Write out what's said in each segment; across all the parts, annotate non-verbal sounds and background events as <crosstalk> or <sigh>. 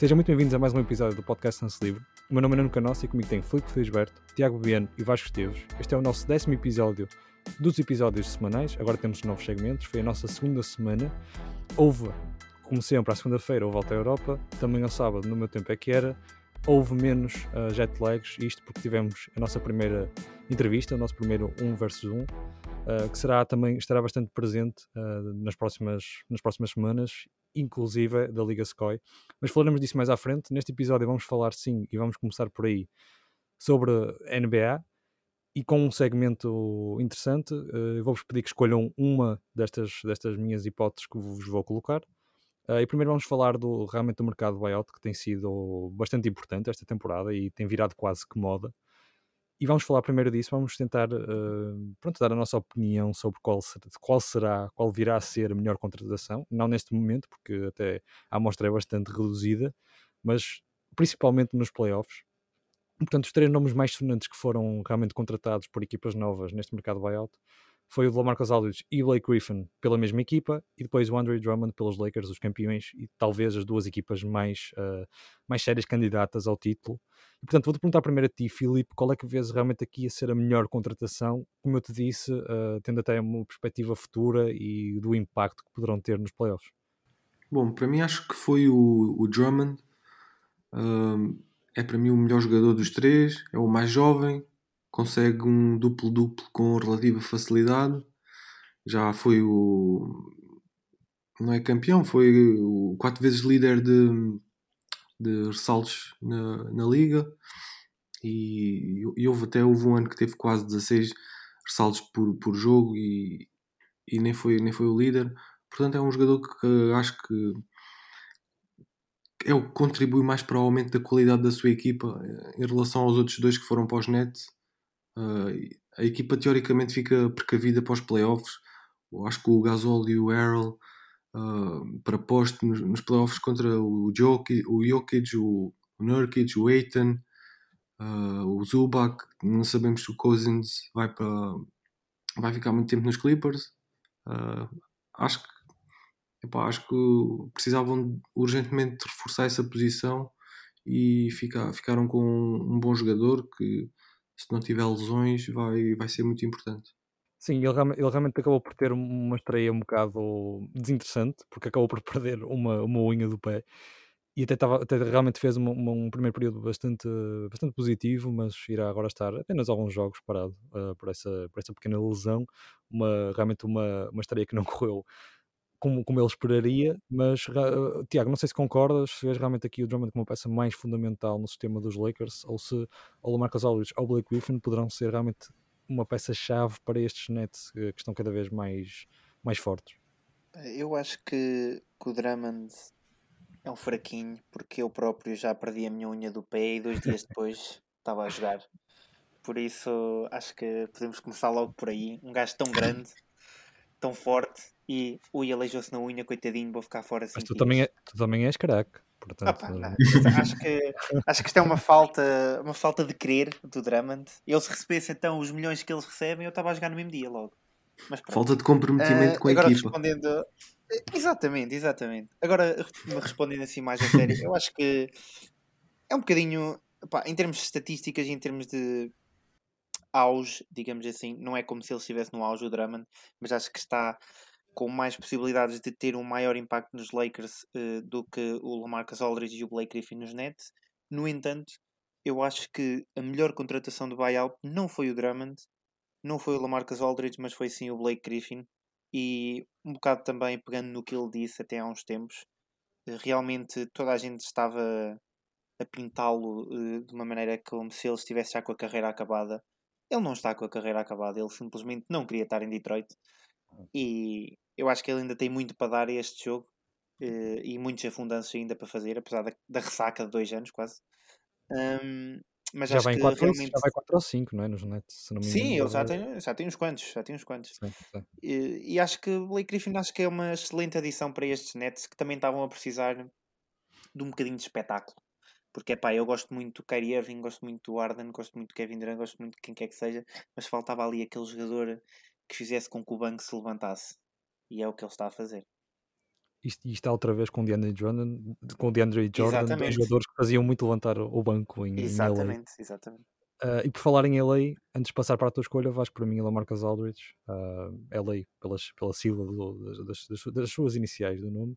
Sejam muito bem-vindos a mais um episódio do Podcast Lance Livre. O meu nome é Nuno e comigo tem Filipe Felisberto, Tiago Biano e Vasco Esteves. Este é o nosso décimo episódio dos episódios semanais. Agora temos novos segmentos. Foi a nossa segunda semana. Houve, como sempre, à segunda-feira houve Volta à Europa. Também ao sábado, no meu tempo é que era. Houve menos uh, jet lags, isto porque tivemos a nossa primeira entrevista, o nosso primeiro 1 versus 1, uh, que será também, estará bastante presente uh, nas, próximas, nas próximas semanas inclusive da Liga Sky. Mas falaremos disso mais à frente. Neste episódio vamos falar sim, e vamos começar por aí, sobre NBA e com um segmento interessante. Uh, Vou-vos pedir que escolham uma destas, destas minhas hipóteses que vos vou colocar. Uh, e primeiro vamos falar do, realmente do mercado buyout, que tem sido bastante importante esta temporada e tem virado quase que moda e vamos falar primeiro disso, vamos tentar uh, pronto, dar a nossa opinião sobre qual, ser, qual será, qual virá a ser a melhor contratação, não neste momento, porque até a amostra é bastante reduzida, mas principalmente nos playoffs. Portanto, os três nomes mais sonantes que foram realmente contratados por equipas novas neste mercado buyout foi o Lamarcus Aldridge e o Blake Griffin pela mesma equipa e depois o Andre Drummond pelos Lakers, os campeões e talvez as duas equipas mais, uh, mais sérias candidatas ao título. E, portanto, vou-te perguntar primeiro a ti, Filipe, qual é que vês realmente aqui a ser a melhor contratação, como eu te disse, uh, tendo até uma perspectiva futura e do impacto que poderão ter nos playoffs? Bom, para mim acho que foi o, o Drummond. é para mim o melhor jogador dos três, é o mais jovem, consegue um duplo-duplo com relativa facilidade. Já foi o. Não é campeão, foi o quatro vezes líder de, de ressaltos na, na liga. E, e houve até houve um ano que teve quase 16 ressaltos por, por jogo e, e nem, foi, nem foi o líder. Portanto, é um jogador que, que acho que é o que contribui mais para o aumento da qualidade da sua equipa em relação aos outros dois que foram para os Nets a equipa teoricamente fica precavida para os playoffs. Eu acho que o Gasol e o Errol uh, para posto nos, nos, playoffs contra o Jokic, o, Jokic, o, Nurkic, o Aiton, uh, o Zubac. Não sabemos se o Cousins vai, para, vai ficar muito tempo nos Clippers. acho que epá, acho que precisavam urgentemente reforçar essa posição e ficar, ficaram com um bom jogador que se não tiver lesões, vai, vai ser muito importante. Sim, ele, ele realmente acabou por ter uma estreia um bocado desinteressante, porque acabou por <laughs> perder uma, uma unha do pé e até, tava, até realmente fez uma, uma, um primeiro período bastante, bastante positivo, mas irá agora estar apenas alguns jogos parado uh, por, essa, por essa pequena lesão. Uma, realmente uma, uma estreia que não <laughs> correu como, como ele esperaria, mas uh, Tiago, não sei se concordas, se vês realmente aqui o Drummond como uma peça mais fundamental no sistema dos Lakers, ou se o Marcus Aldridge ou o Blake Griffin poderão ser realmente uma peça-chave para estes Nets uh, que estão cada vez mais, mais fortes. Eu acho que, que o Drummond é um fraquinho, porque eu próprio já perdi a minha unha do pé e dois dias <laughs> depois estava a jogar. Por isso acho que podemos começar logo por aí. Um gajo tão grande, tão forte e ui, aleijou-se na unha, coitadinho, vou ficar fora assim. Mas tu também, é, tu também és craque. Portanto... acho, que, acho que isto é uma falta, uma falta de querer do Drummond. Ele se recebesse então os milhões que eles recebem, eu estava a jogar no mesmo dia logo. Mas, falta de comprometimento uh, com a agora equipa. Respondendo... Exatamente, exatamente. Agora, respondendo assim mais a sério, eu acho que é um bocadinho, pá, em termos de estatísticas e em termos de auge, digamos assim, não é como se ele estivesse no auge o Drummond, mas acho que está com mais possibilidades de ter um maior impacto nos Lakers uh, do que o Lamarcus Aldridge e o Blake Griffin nos Nets. No entanto, eu acho que a melhor contratação do buyout não foi o Drummond, não foi o Lamarcus Aldridge, mas foi sim o Blake Griffin. E um bocado também pegando no que ele disse até há uns tempos, uh, realmente toda a gente estava a pintá-lo uh, de uma maneira como se ele estivesse já com a carreira acabada. Ele não está com a carreira acabada, ele simplesmente não queria estar em Detroit. E eu acho que ele ainda tem muito para dar a este jogo uh, e muitos afundanços ainda para fazer, apesar da, da ressaca de dois anos quase. Um, mas já, vai quatro, realmente... já vai 4 ou 5, não é? Nos Nets, se não me Sim, ele já tem, já tem uns quantos, já tem uns quantos. Sim, sim. E, e, acho que o Blake Griffin acho que é uma excelente adição para estes Nets que também estavam a precisar de um bocadinho de espetáculo. Porque, pá, eu gosto muito do Kyrie Irving, gosto muito do Arden, gosto muito do Kevin Durant, gosto muito de quem quer que seja, mas faltava ali aquele jogador que fizesse com que o banco se levantasse. E é o que ele está a fazer. isto está outra vez com o DeAndre Jordan, com o DeAndre Jordan, dois Exatamente. jogadores que faziam muito levantar o banco em, em LA. Exatamente, exatamente. Ah, e por falar em LA, antes de passar para a tua escolha, Vasco, para mim, é Lamarcus Aldridge, ah, LA, pelas, pela sigla do- das, das- das su- das suas iniciais do nome.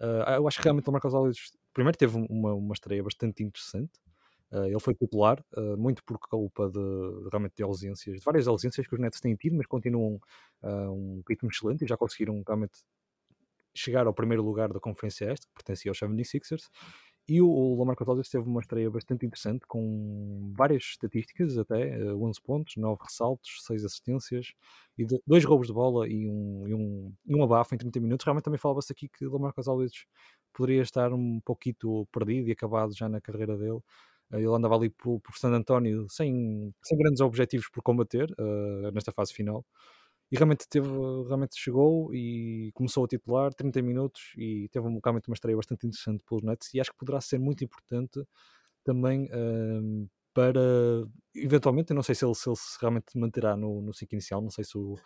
Ah, eu acho que realmente o Lamarcus Aldridge, primeiro, teve um- uma, uma estreia bastante interessante. Ah, ele foi titular, ah, muito por culpa de, realmente de ausências, de várias ausências que os Nets têm tido, mas continuam a um ritmo excelente e já conseguiram realmente chegar ao primeiro lugar da Conferência Este, que pertencia aos 76ers. E o, o Lamarcus teve uma estreia bastante interessante, com várias estatísticas até, eh, 11 pontos, 9 ressaltos, 6 assistências, e de- dois roubos de bola e um, e um, e um abafo em 30 minutos. Realmente também falava-se aqui que o Lamarcus Aldridge poderia estar um pouquito perdido e acabado já na carreira dele. Eh, Ele andava ali por, por San António sem, sem grandes objetivos por combater eh, nesta fase final e realmente teve, realmente chegou e começou a titular 30 minutos e teve um- realmente uma estreia bastante interessante pelos Nets e acho que poderá ser muito importante também hum, para eventualmente, eu não sei se ele se, ele realmente manterá no, no 5 inicial, não sei se o,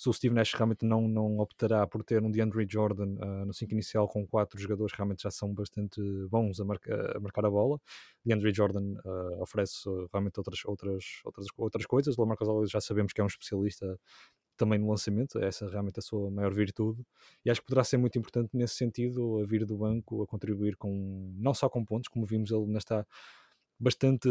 se o Steve Nash realmente não, não optará por ter um DeAndre Jordan ah, no 5 inicial com quatro jogadores realmente já são bastante bons a, marca- a marcar a bola. DeAndre Jordan ah, oferece ah, realmente outras, outras, outras, outras coisas. Lamarcus já sabemos que é um especialista também no lançamento, essa é realmente a sua maior virtude, e acho que poderá ser muito importante nesse sentido, a vir do banco, a contribuir com, não só com pontos, como vimos ele está bastante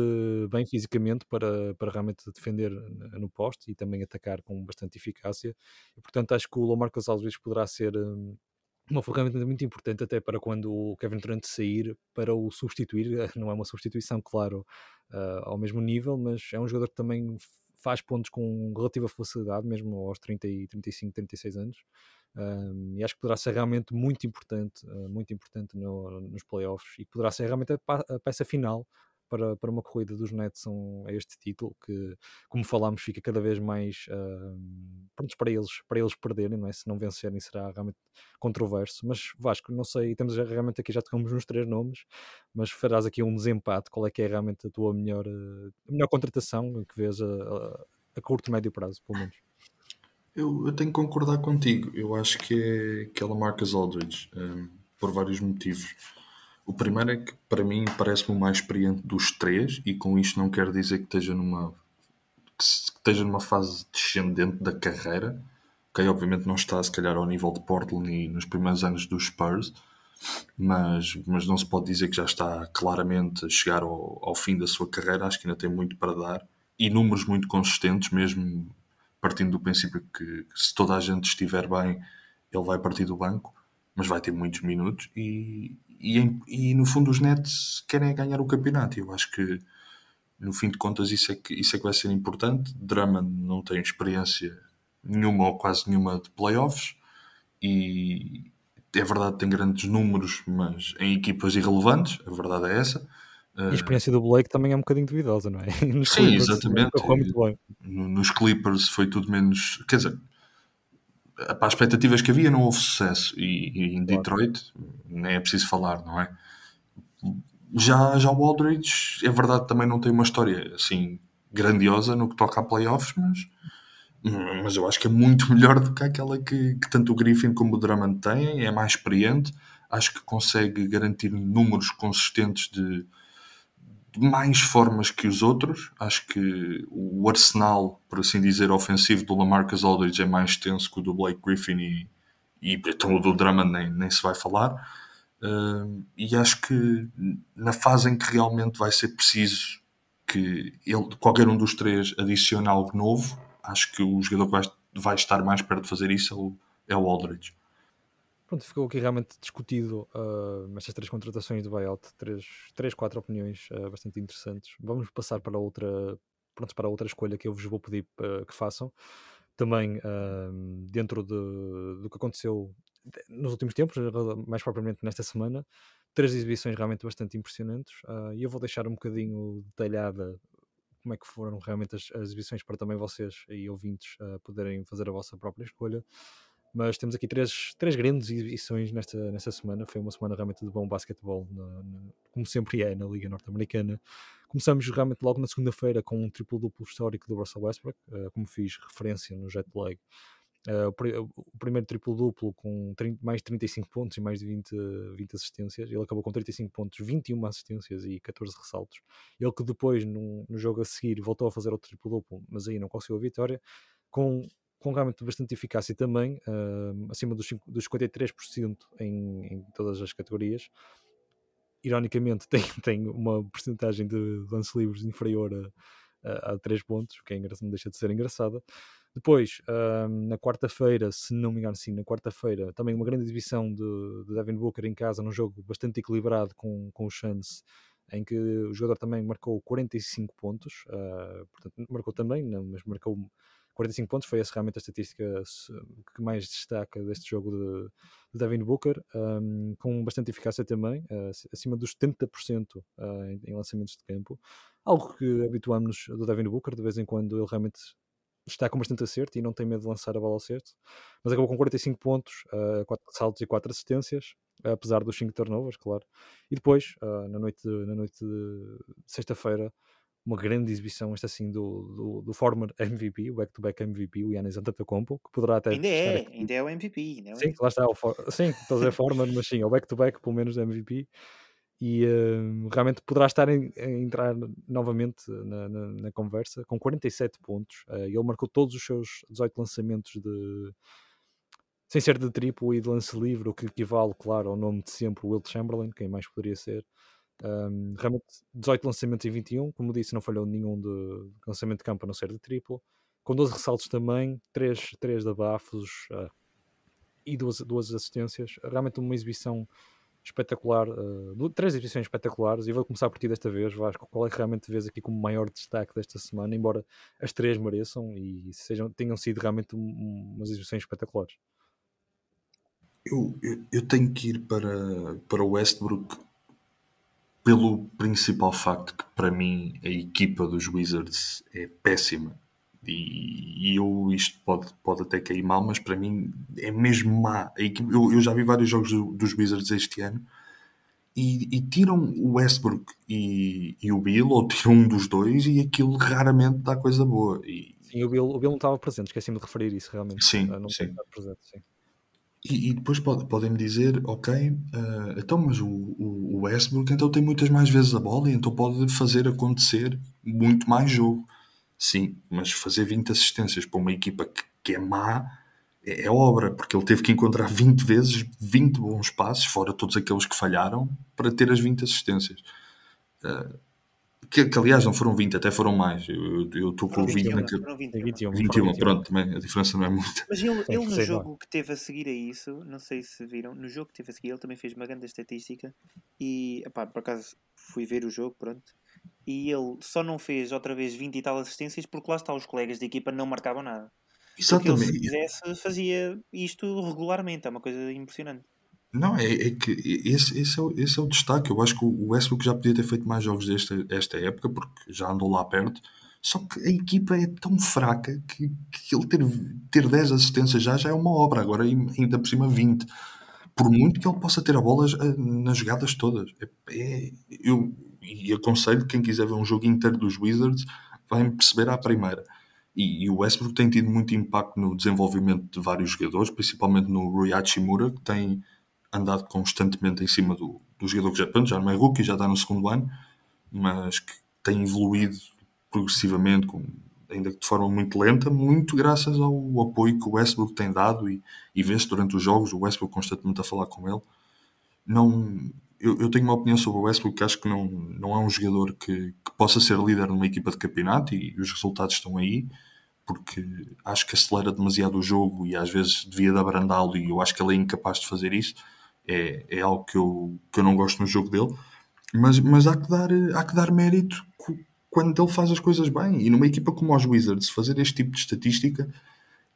bem fisicamente para, para realmente defender no poste e também atacar com bastante eficácia, e portanto acho que o Lamarcus Aldridge poderá ser hum, uma ferramenta muito importante até para quando o Kevin Durant sair para o substituir, <laughs> não é uma substituição, claro, ah, ao mesmo nível, mas é um jogador que também faz pontos com relativa facilidade, mesmo aos 30 e 35, 36 anos. Um, e acho que poderá ser realmente muito importante, uh, muito importante no- nos playoffs e poderá ser realmente a, a peça final para, para uma corrida dos Nets um, a este título que, como falámos, fica cada vez mais um, prontos para eles, para eles perderem, não é? Se não vencerem será realmente controverso. Mas Vasco, não sei, temos realmente aqui já tocamos nos três nomes, mas farás aqui um desempate. Qual é que é realmente a tua melhor, uh, a melhor contratação que vês a, a, a curto, médio prazo, pelo menos? Eu, eu tenho que concordar contigo. Eu acho que é aquela Marcus Aldridge, um, por vários motivos. O primeiro é que, para mim, parece-me o mais experiente dos três, e com isto não quero dizer que esteja numa, que que esteja numa fase descendente da carreira. Ok, obviamente não está, se calhar, ao nível de Portland e nos primeiros anos dos Spurs, mas, mas não se pode dizer que já está claramente a chegar ao, ao fim da sua carreira. Acho que ainda tem muito para dar e números muito consistentes, mesmo partindo do princípio que se toda a gente estiver bem, ele vai partir do banco, mas vai ter muitos minutos. E, e, e, no fundo, os Nets querem ganhar o campeonato. Eu acho que no fim de contas, isso é que, isso é que vai ser importante. Drummond não tem experiência nenhuma ou quase nenhuma de playoffs e é verdade que tem grandes números, mas em equipas irrelevantes, a verdade é essa. E a experiência do Blake também é um bocadinho duvidosa, não é? <laughs> Nos Sim, Clippers, exatamente. Nos Clippers foi tudo menos. Quer dizer, para as expectativas que havia, não houve sucesso. E, e em. Detroit, nem é preciso falar, não é? Já, já o Aldridge, é verdade, também não tem uma história assim grandiosa no que toca a playoffs, mas, mas eu acho que é muito <laughs> melhor do que aquela que, que tanto o Griffin como o Drummond têm. É mais experiente, acho que consegue garantir números consistentes de mais formas que os outros. Acho que o arsenal, por assim dizer, ofensivo do Lamarcus Aldridge é mais extenso que o do Blake Griffin e, e então o do Drummond nem, nem se vai falar. Uh, e acho que na fase em que realmente vai ser preciso que ele, qualquer um dos três adicione algo novo, acho que o jogador que vai, vai estar mais perto de fazer isso é o, é o Aldridge. Pronto, ficou aqui realmente discutido uh, estas três contratações de buyout, três, três quatro opiniões uh, bastante interessantes. Vamos passar para outra, pronto, para outra escolha que eu vos vou pedir uh, que façam. Também dentro de, do que aconteceu nos últimos tempos, mais propriamente nesta semana, três exibições realmente bastante impressionantes. E eu vou deixar um bocadinho detalhada como é que foram realmente as, as exibições para também vocês e ouvintes poderem fazer a vossa própria escolha. Mas temos aqui três, três grandes exibições nesta, nesta semana. Foi uma semana realmente de bom basquetebol, na, na, como sempre é na Liga Norte-Americana. Começamos realmente logo na segunda-feira com um triplo-duplo histórico do Russell Westbrook, uh, como fiz referência no jet lag Uh, o, pr o, primeiro triplo-duplo com 30, mais 35 pontos e mais de 20, 20 assistências. Ele acabou com 35 pontos, 21 assistências e 14 ressaltos. Ele que depois, no, no jogo a seguir, voltou a fazer outro triplo-duplo, mas aí não conseguiu a vitória, com, com realmente bastante eficácia também, uh, acima dos, 5, dos 53% em, em todas as categorias. Ironicamente, <laughs> tem, tem uma porcentagem de lance livres inferior a, a, a 3 pontos, o que é não deixa de ser engraçada. Depois, na quarta-feira, se não me engano, sim, na quarta-feira, também uma grande exibição de, de Devin Booker em casa, num jogo bastante equilibrado com, com o Chance, em que o jogador também marcou 45 pontos, uh, portanto, marcou também, não, mas marcou 45 pontos, foi essa realmente a estatística que mais destaca deste jogo de, de Devin Booker, um, com bastante eficácia também, uh, acima dos 70% uh, em, em lançamentos de campo, algo que habituamos do Devin Booker, de vez em quando ele realmente está com bastante acerto e não tem medo de lançar a bola ao certo, mas acabou com 45 pontos, uh, 4 saltos e 4 assistências, apesar dos 5 turnovers, claro. E depois, uh, na noite de, na noite de sexta-feira, uma grande exibição, esta assim, do, do, do former <laughs> MVP, o back-to-back MVP, o Yannis Antetokounmpo, que poderá até... Ainda é, ainda é o MVP. Ainda é o sim, MVP. lá está, o for... sim, estou a former, mas sim, é o back-to-back, pelo menos MVP e uh, realmente poderá estar a, entrar novamente na, na, na, conversa com 47 pontos. Uh, ele marcou todos os seus 18 lançamentos de sem ser de triplo e de lance livre, o que equivale, claro, ao nome de sempre, Will Chamberlain, quem mais poderia ser. Um, realmente 18 lançamentos em 21, como disse, não falhou nenhum de, lançamento de campo a não ser de triplo, com 12 ressaltos também, 3, 3 de abafos uh, e duas, duas assistências. Realmente uma exibição espetacular, uh, três exibições espetaculares, e vou começar por ti desta vez, Vasco. Qual é que realmente vês aqui como maior destaque desta semana, embora as três mereçam e sejam, tenham sido realmente um, umas exibições espetaculares? Eu, eu, eu, tenho que ir para, para o Westbrook pelo principal facto que, para mim, a equipa dos Wizards é péssima. E, e eu, isto pode, pode até cair mal, mas para mim é mesmo má. Eu, eu já vi vários jogos do, dos Wizards este ano e, e, tiram o Westbrook e, e, o Bill, ou tiram um dos dois, e aquilo raramente dá coisa boa. E, sim, o Bill, o Bill não estava presente, esqueci-me de referir isso realmente. Sim, não sim. Presente, sim. E, e, depois pode, podem-me dizer, ok, uh, então, mas o, o, o Westbrook então tem muitas mais vezes a bola e então pode fazer acontecer muito mais jogo. Sim, mas fazer 20 assistências para uma equipa que, que é má é, é, obra, porque ele teve que encontrar 20 vezes 20 bons passos, fora todos aqueles que falharam, para ter as 20 assistências. Uh, que, que, aliás não foram 20, até foram mais. Eu estou com 20 naquele. 21, 21, 21, pronto, também a diferença não é muita. Mas ele, ele no jogo que teve a seguir a isso, não sei se viram, no jogo que teve a seguir, ele também fez uma grande estatística e, epá, por acaso fui ver o jogo, pronto e ele só não fez outra vez 20 e tal assistências porque lá está, os colegas da equipa não marcavam nada. Exatamente. Porque ele, se quisesse, fazia isto regularmente, é uma coisa impressionante. Não, é, é que esse, esse, é o, esse é o destaque. Eu acho que o Westbrook já podia ter feito mais jogos desta esta época, porque já andou lá perto. Só que a equipa é tão fraca que, que ele ter, ter 10 assistências já, já é uma obra, agora ainda por cima 20. Por muito que ele possa ter a bola eh, nas jogadas todas. É, é, eu, e aconselho quem quiser ver um jogo inteiro dos Wizards vai perceber à primeira. E, e, o Westbrook tem tido muito impacto no desenvolvimento de vários jogadores, principalmente no Rui Hachimura, que tem andado constantemente em cima do, do jogador que já, pronto, já não é rookie, já está no segundo ano, mas que tem evoluído progressivamente, com, ainda que de forma muito lenta, muito graças ao apoio que o Westbrook tem dado e, e vê-se durante os jogos, o Westbrook constantemente a falar com ele. Não, eu, eu, tenho uma opinião sobre o Westbrook que acho que não, não é um jogador que, que, possa ser líder numa equipa de campeonato e, e, os resultados estão aí, porque acho que acelera demasiado o jogo e às vezes devia de abrandá-lo e eu acho que ele é incapaz de fazer isso. É, é algo que eu, que eu não gosto no jogo dele, mas, mas há, que dar, há que dar mérito quando ele faz as coisas bem. E numa equipa como os Wizards, fazer este tipo de estatística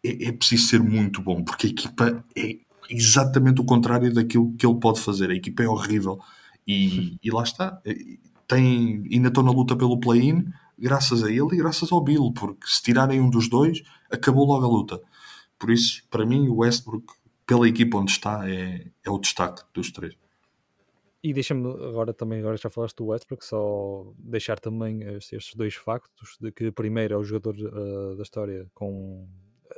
é, é preciso ser muito bom, porque a equipa é exatamente o contrário daquilo que ele pode fazer. A equipa é horrível. E, e lá está. Tem, ainda estão na luta pelo play-in, graças a ele e graças ao Bill, porque se tirarem um dos dois, acabou logo a luta. Por isso, para mim, o Westbrook, pela equipa onde está, é, é o destaque dos três. E deixa-me agora também, agora já falaste do Westbrook, só deixar também estes dois factos, de que primeiro é o jogador uh, da história com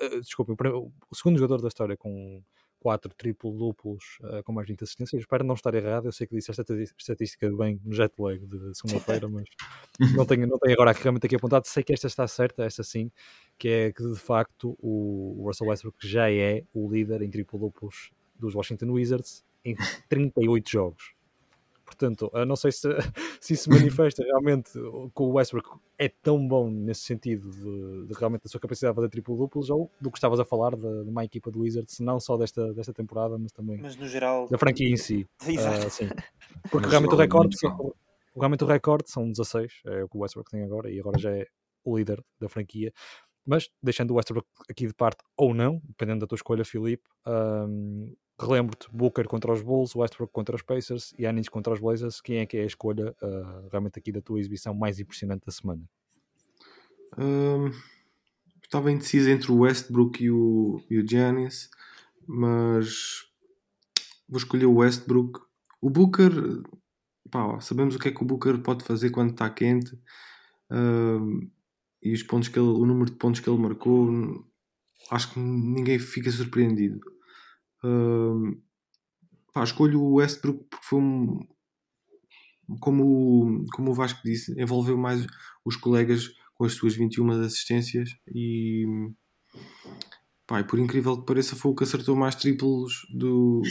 uh, desculpa, o, o, segundo jogador da história com quatro triplo-duplos uh, com mais de 20 assistências. Espero não estar errado. Eu sei que disse esta estatística bem no jet lag de segunda-feira, mas <laughs> não tenho, não tenho agora realmente aqui apontado. Sei que esta está certa, esta sim, que é que de facto o Russell Westbrook já é o líder em triplo-duplos dos Washington Wizards em <laughs> 38 jogos. Portanto, não sei se, <laughs> se isso manifesta realmente que o Westbrook é tão bom nesse sentido de, de realmente a sua capacidade de fazer triplo-duplos ou do que estavas a falar de, de, uma equipa do Wizards, não só desta, desta temporada, mas também mas no geral... da franquia em si. <laughs> Uh, sim. Porque realmente o recorde, realmente o recorde são 16, é o que o Westbrook tem agora, e agora já é o líder da franquia. Mas deixando o Westbrook aqui de parte ou não, dependendo da tua escolha, Filipe, um, relembro-te, Booker contra os Bulls, Westbrook contra os Pacers e Anis contra os Blazers. Quem é que é a escolha uh, realmente aqui da tua exibição mais impressionante da semana? Um, estava indeciso entre o Westbrook e o, e o Giannis, mas vou escolher o Westbrook. O Booker, pá, sabemos o que é que o Booker pode fazer quando está quente um, e os pontos que ele, o número de pontos que ele marcou, acho que ninguém fica surpreendido. Uh, pá, escolho o Westbrook porque foi um. Como, como o Vasco disse, envolveu mais os colegas com as suas 21 assistências e. Pá, por incrível que pareça, foi o que acertou mais triplos do,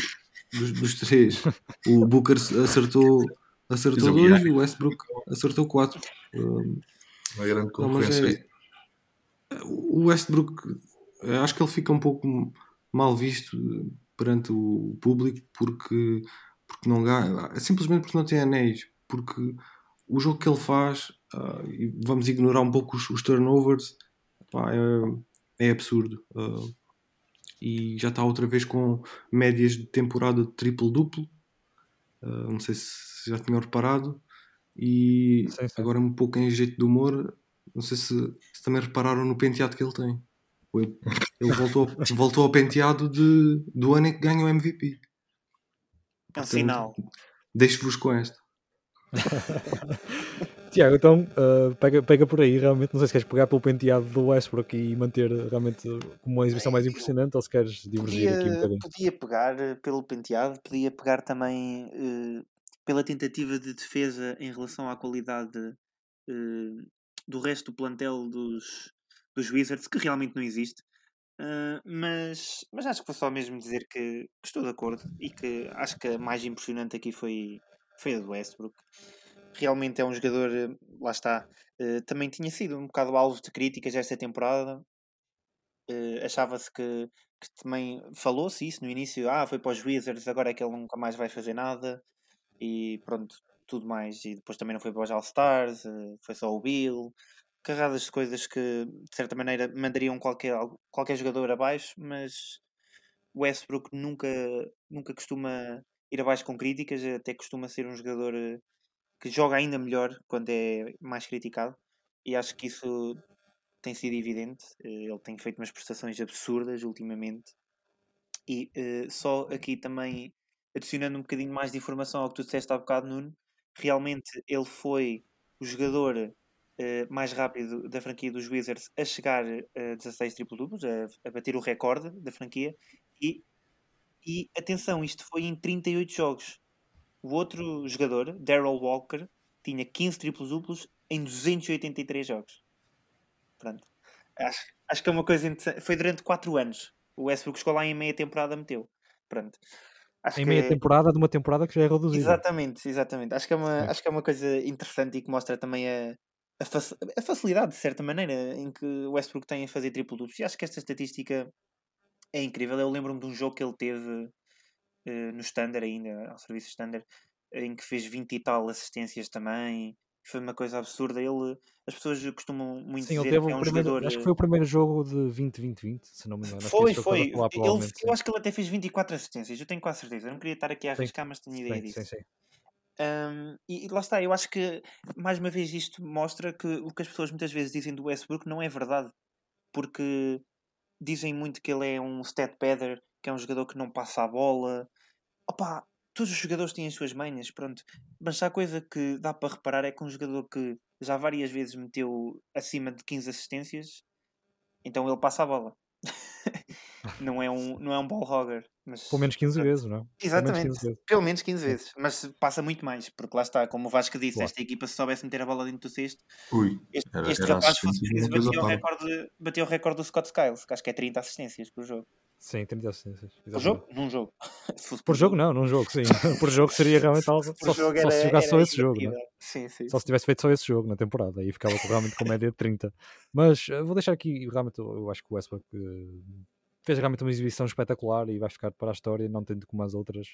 dos, dos três. <laughs> O Booker acertou, acertou dois e o Westbrook acertou quatro. Uma grande concorrência. É, o Westbrook, acho que ele fica um pouco mal visto perante o público porque, porque não ganha, simplesmente porque não tem anéis, porque o jogo que ele faz, uh, e vamos ignorar um pouco os, os turnovers, pá, é, é, absurdo. Uh, e já está outra vez com médias de temporada de triplo-duplo. Uh, não sei se já tinham reparado. E sim, sim. agora um pouco em jeito de humor, não sei se, se também repararam no penteado que ele tem. Ele voltou, <laughs> voltou ao penteado de, do ano em que ganha o MVP. É um sinal. Deixo-vos com esta. <laughs> Tiago, então uh, pega, pega por aí realmente. Não sei se queres pegar pelo penteado do Westbrook e manter realmente como uma exibição mais impressionante ou se queres divergir podia, aqui um bocadinho. Podia pegar eh, pelo penteado, podia pegar também uh, pela tentativa de defesa em relação à qualidade uh, do resto do plantel dos, dos Wizards, que realmente não existe. Uh, mas, mas acho que foi só mesmo dizer que, que, estou de acordo e que acho que a mais impressionante aqui foi, foi a do Westbrook. Realmente é um jogador, lá está, uh, também tinha sido um bocado alvo de críticas esta temporada. Uh, Achava-se que, que, também falou-se isso no início: ah, foi para os Wizards, agora é que ele nunca mais vai fazer nada, e pronto, tudo mais. E depois também não foi para os All-Stars, foi só o Bill carradas de coisas que de certa maneira mandariam qualquer, qualquer jogador abaixo, mas Westbrook nunca, nunca costuma ir abaixo com críticas, até costuma ser um jogador eh, que joga ainda melhor quando é mais criticado, e acho que isso tem sido evidente. Eh, ele tem feito umas prestações absurdas ultimamente, e uh, só aqui também adicionando um bocadinho mais de informação ao que tu disseste há bocado, Nuno, realmente ele foi o jogador uh, mais rápido da franquia dos Wizards a chegar a 16 triplo-duplos, a, a, bater o recorde da franquia. E, e atenção, isto foi em 38 jogos. O outro jogador, Daryl Walker, tinha 15 triplos-duplos em 283 jogos. Pronto. Acho, acho que é uma coisa interessante. Foi durante 4 anos. O Westbrook chegou lá em meia temporada meteu. Pronto. Acho em meia é... temporada de uma temporada que já é reduzida. Exatamente, exatamente. Acho que, é uma, acho que é uma coisa interessante e que mostra também a, a, fac a, facilidade, de certa maneira, em que o Westbrook tem a fazer triplo duplos. E acho que esta estatística é incrível. Eu lembro-me de um jogo que ele teve uh, no Standard ainda, ao serviço Standard, em que fez 20 e tal assistências também. Foi uma coisa absurda. Ele, as pessoas costumam muito Sim, dizer que é um primeiro, jogador. Acho que foi o primeiro jogo de 20-20-20, se não me engano. Foi, foi. Ele, eu acho que ele até fez 24 assistências, eu tenho quase certeza. Eu não queria estar aqui a arriscar, sim. mas tenho ideia sim, disso. Sim, sim. Um, e, e, lá está, eu acho que mais uma vez isto mostra que o que as pessoas muitas vezes dizem do Westbrook não é verdade, porque dizem muito que ele é um stat padder, que é um jogador que não passa a bola. Opa, todos os jogadores têm as suas manhas, pronto. Mas a coisa que dá para reparar é que um jogador que já várias vezes meteu acima de 15 assistências, então ele passa a bola. <laughs> não, é um, não é um ball hogger. Mas... Pelo menos 15 vezes, não é? Exatamente, pelo menos 15 vezes, menos 15 vezes. mas passa muito mais, porque lá está, como o Vasco disse, Claro. esta equipa se soubesse meter a bola dentro do cesto, Ui, este, Era- este era rapaz fosse preciso, batia, o recorde, batia o recorde do Scott Skiles, que acho que é 30 assistências por jogo. Sim, 30 assistências. Por jogo? Num jogo. <laughs> Por jogo não, num jogo, sim. <laughs> por jogo seria realmente algo. Só, jogo só era- se jogasse só era esse jogo, é? imbatível. Sim, sim. Só se tivesse feito só esse jogo na temporada, aí ficava realmente com média de 30. Mas eh, vou deixar aqui, realmente, eu eu acho que o Westbrook eh, fez realmente uma exibição espetacular e vai ficar para a história, não tendo como as outras.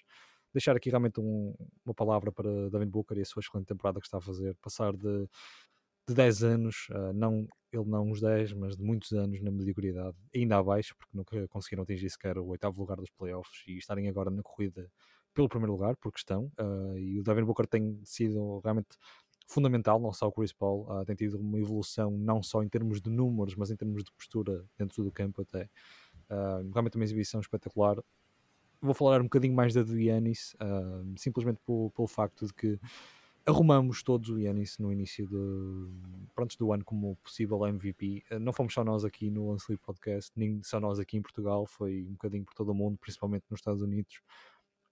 Deixar aqui realmente um- uma palavra para David Booker e a sua excelente temporada que está a fazer. Passar de, de 10 anos, eh, não, ele não uns 10, mas de muitos anos na mediocridade, ainda abaixo, porque nunca conseguiram atingir sequer o oitavo lugar dos playoffs e estarem agora na corrida pelo primeiro lugar, porque estão. eh, e o Devin Booker tem sido realmente fundamental, não só o Chris Paul, ah, tem tido uma evolução não só em termos de números, mas em termos de postura dentro do campo até. Ah, realmente uma exibição espetacular. Vou falar um bocadinho mais da do ah, simplesmente pelo, pelo facto de que arrumamos todos o Yanis no início de, pronto, do ano como possível MVP. Ah, não fomos só nós aqui no Lance Podcast, nem só nós aqui em Portugal, foi um bocadinho por todo o mundo, principalmente nos Estados Unidos.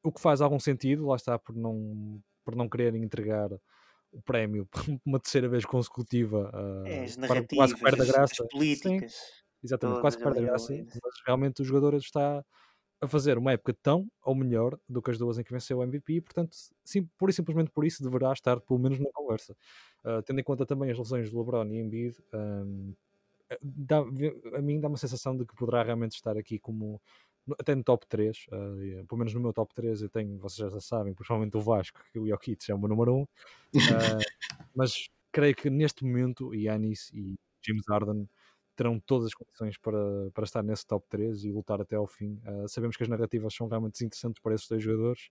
O que faz algum sentido, lá está, por não, por não quererem entregar o prémio por <laughs> uma terceira vez consecutiva. ah, É, para- quase que perde a as- graça. as Sim, políticas. Exatamente, quase que perde a graça, mas realmente o jogador está a fazer uma época tão ou melhor do que as duas em que venceu o MVP e, portanto, sim, pura e simplesmente por isso deverá estar pelo menos na conversa. Ah, tendo em conta também as lesões do LeBron e Embiid, ahm, dá- a mim dá uma sensação de que poderá realmente estar aqui como até no top 3, ah, e, pelo menos no meu top 3 eu tenho, vocês já sabem, principalmente o Vasco, que o Jokic é o meu número 1, <laughs> mas creio que neste momento Yanis e James Harden terão todas as condições para, para estar nesse top 3 e lutar até ao fim. Ah, sabemos que as narrativas são realmente desinteressantes para esses dois jogadores,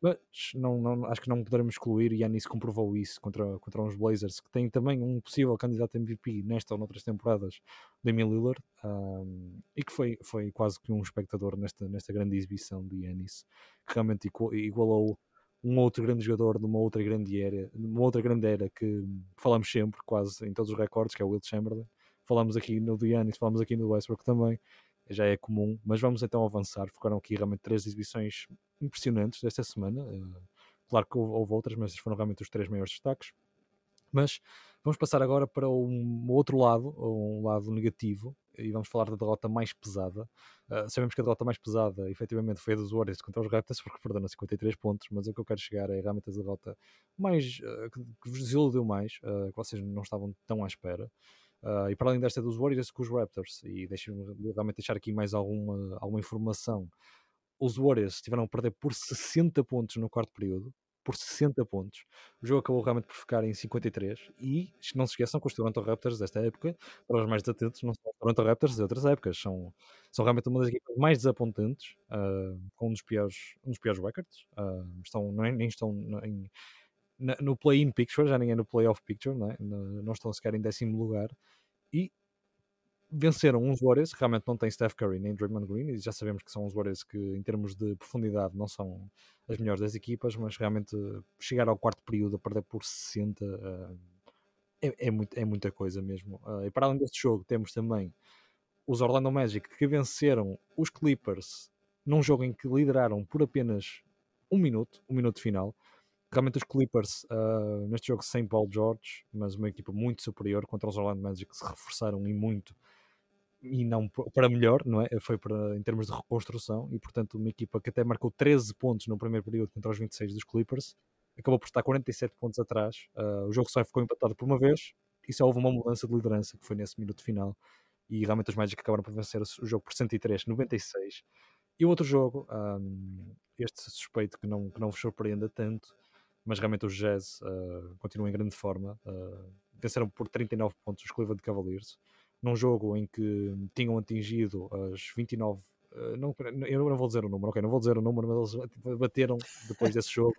mas não, não- acho que não poderemos excluir. E Yanis comprovou isso contra, contra uns Blazers que têm também um possível candidato a MVP nesta ou noutras temporadas, Damian Lillard, ah, e que foi, foi quase que um espectador nesta, nesta grande exibição de Yanis, que realmente igu- igualou um outro grande jogador de uma outra grande era, uma outra grande era que falamos sempre, quase em todos os recordes, que é o Will Chamberlain. Falamos aqui no do Giannis, falamos aqui no Westbrook também, já é comum, mas vamos então avançar. Ficaram aqui realmente três exibições impressionantes desta semana. eh, Claro que houve, houve outras, mas estes foram realmente os três maiores destaques. Mas vamos passar agora para um outro lado, um lado negativo, e vamos falar da derrota mais pesada. Uh, sabemos que a derrota mais pesada, efetivamente, foi a dos Warriors contra os Raptors, porque perderam 53 pontos, mas o que eu quero chegar é realmente a derrota mais, uh, que, vos desiludiu mais, uh, que vocês não estavam tão à espera. Uh, e para além desta dos Warriors, com os Raptors, e deixem-me realmente deixar aqui mais alguma, alguma informação. Os Warriors tiveram a perder por 60 pontos no quarto período, por 60 pontos. O jogo acabou realmente por ficar em 53 e não se esqueçam que os Toronto Raptors desta época, para os mais desatentos, não são os Toronto Raptors de outras épocas, são, são realmente uma das equipas mais desapontantes, uh, com um dos piores, um dos piores records. Uh, estão, nem, nem estão em, no play-in picture, já nem é no playoff picture, não, é? não estão sequer em décimo lugar. E venceram uns Warriors que realmente não têm Steph Curry nem Draymond Green e já sabemos que são os Warriors que em termos de profundidade não são as melhores das equipas, mas realmente chegar ao quarto período a perder por 60 uh, é, é, muito, é muita coisa mesmo. Uh, e para além deste jogo temos também os Orlando Magic que venceram os Clippers num jogo em que lideraram por apenas um minuto, um minuto final. Realmente os Clippers uh, neste jogo sem Paul George, mas uma equipa muito superior contra os Orlando Magic que se reforçaram e muito e não para melhor, não é? Foi para, em termos de reconstrução e, portanto, uma equipa que até marcou 13 pontos no primeiro período contra os 26 dos Clippers, acabou por estar 47 pontos atrás. Uh, o jogo só ficou empatado por uma vez e só houve uma mudança de liderança que foi nesse minuto final. E realmente os Magic acabaram por vencer o jogo por 103-96. E o outro jogo, um, este suspeito que não, que não vos surpreenda tanto, mas realmente os Jazz uh, continuam em grande forma. Uh, venceram por 39 pontos os Cleveland Cavaliers num jogo em que tinham atingido as 29 uh, não, eu não vou dizer o número, ok, não vou dizer o número, mas eles bateram depois desse jogo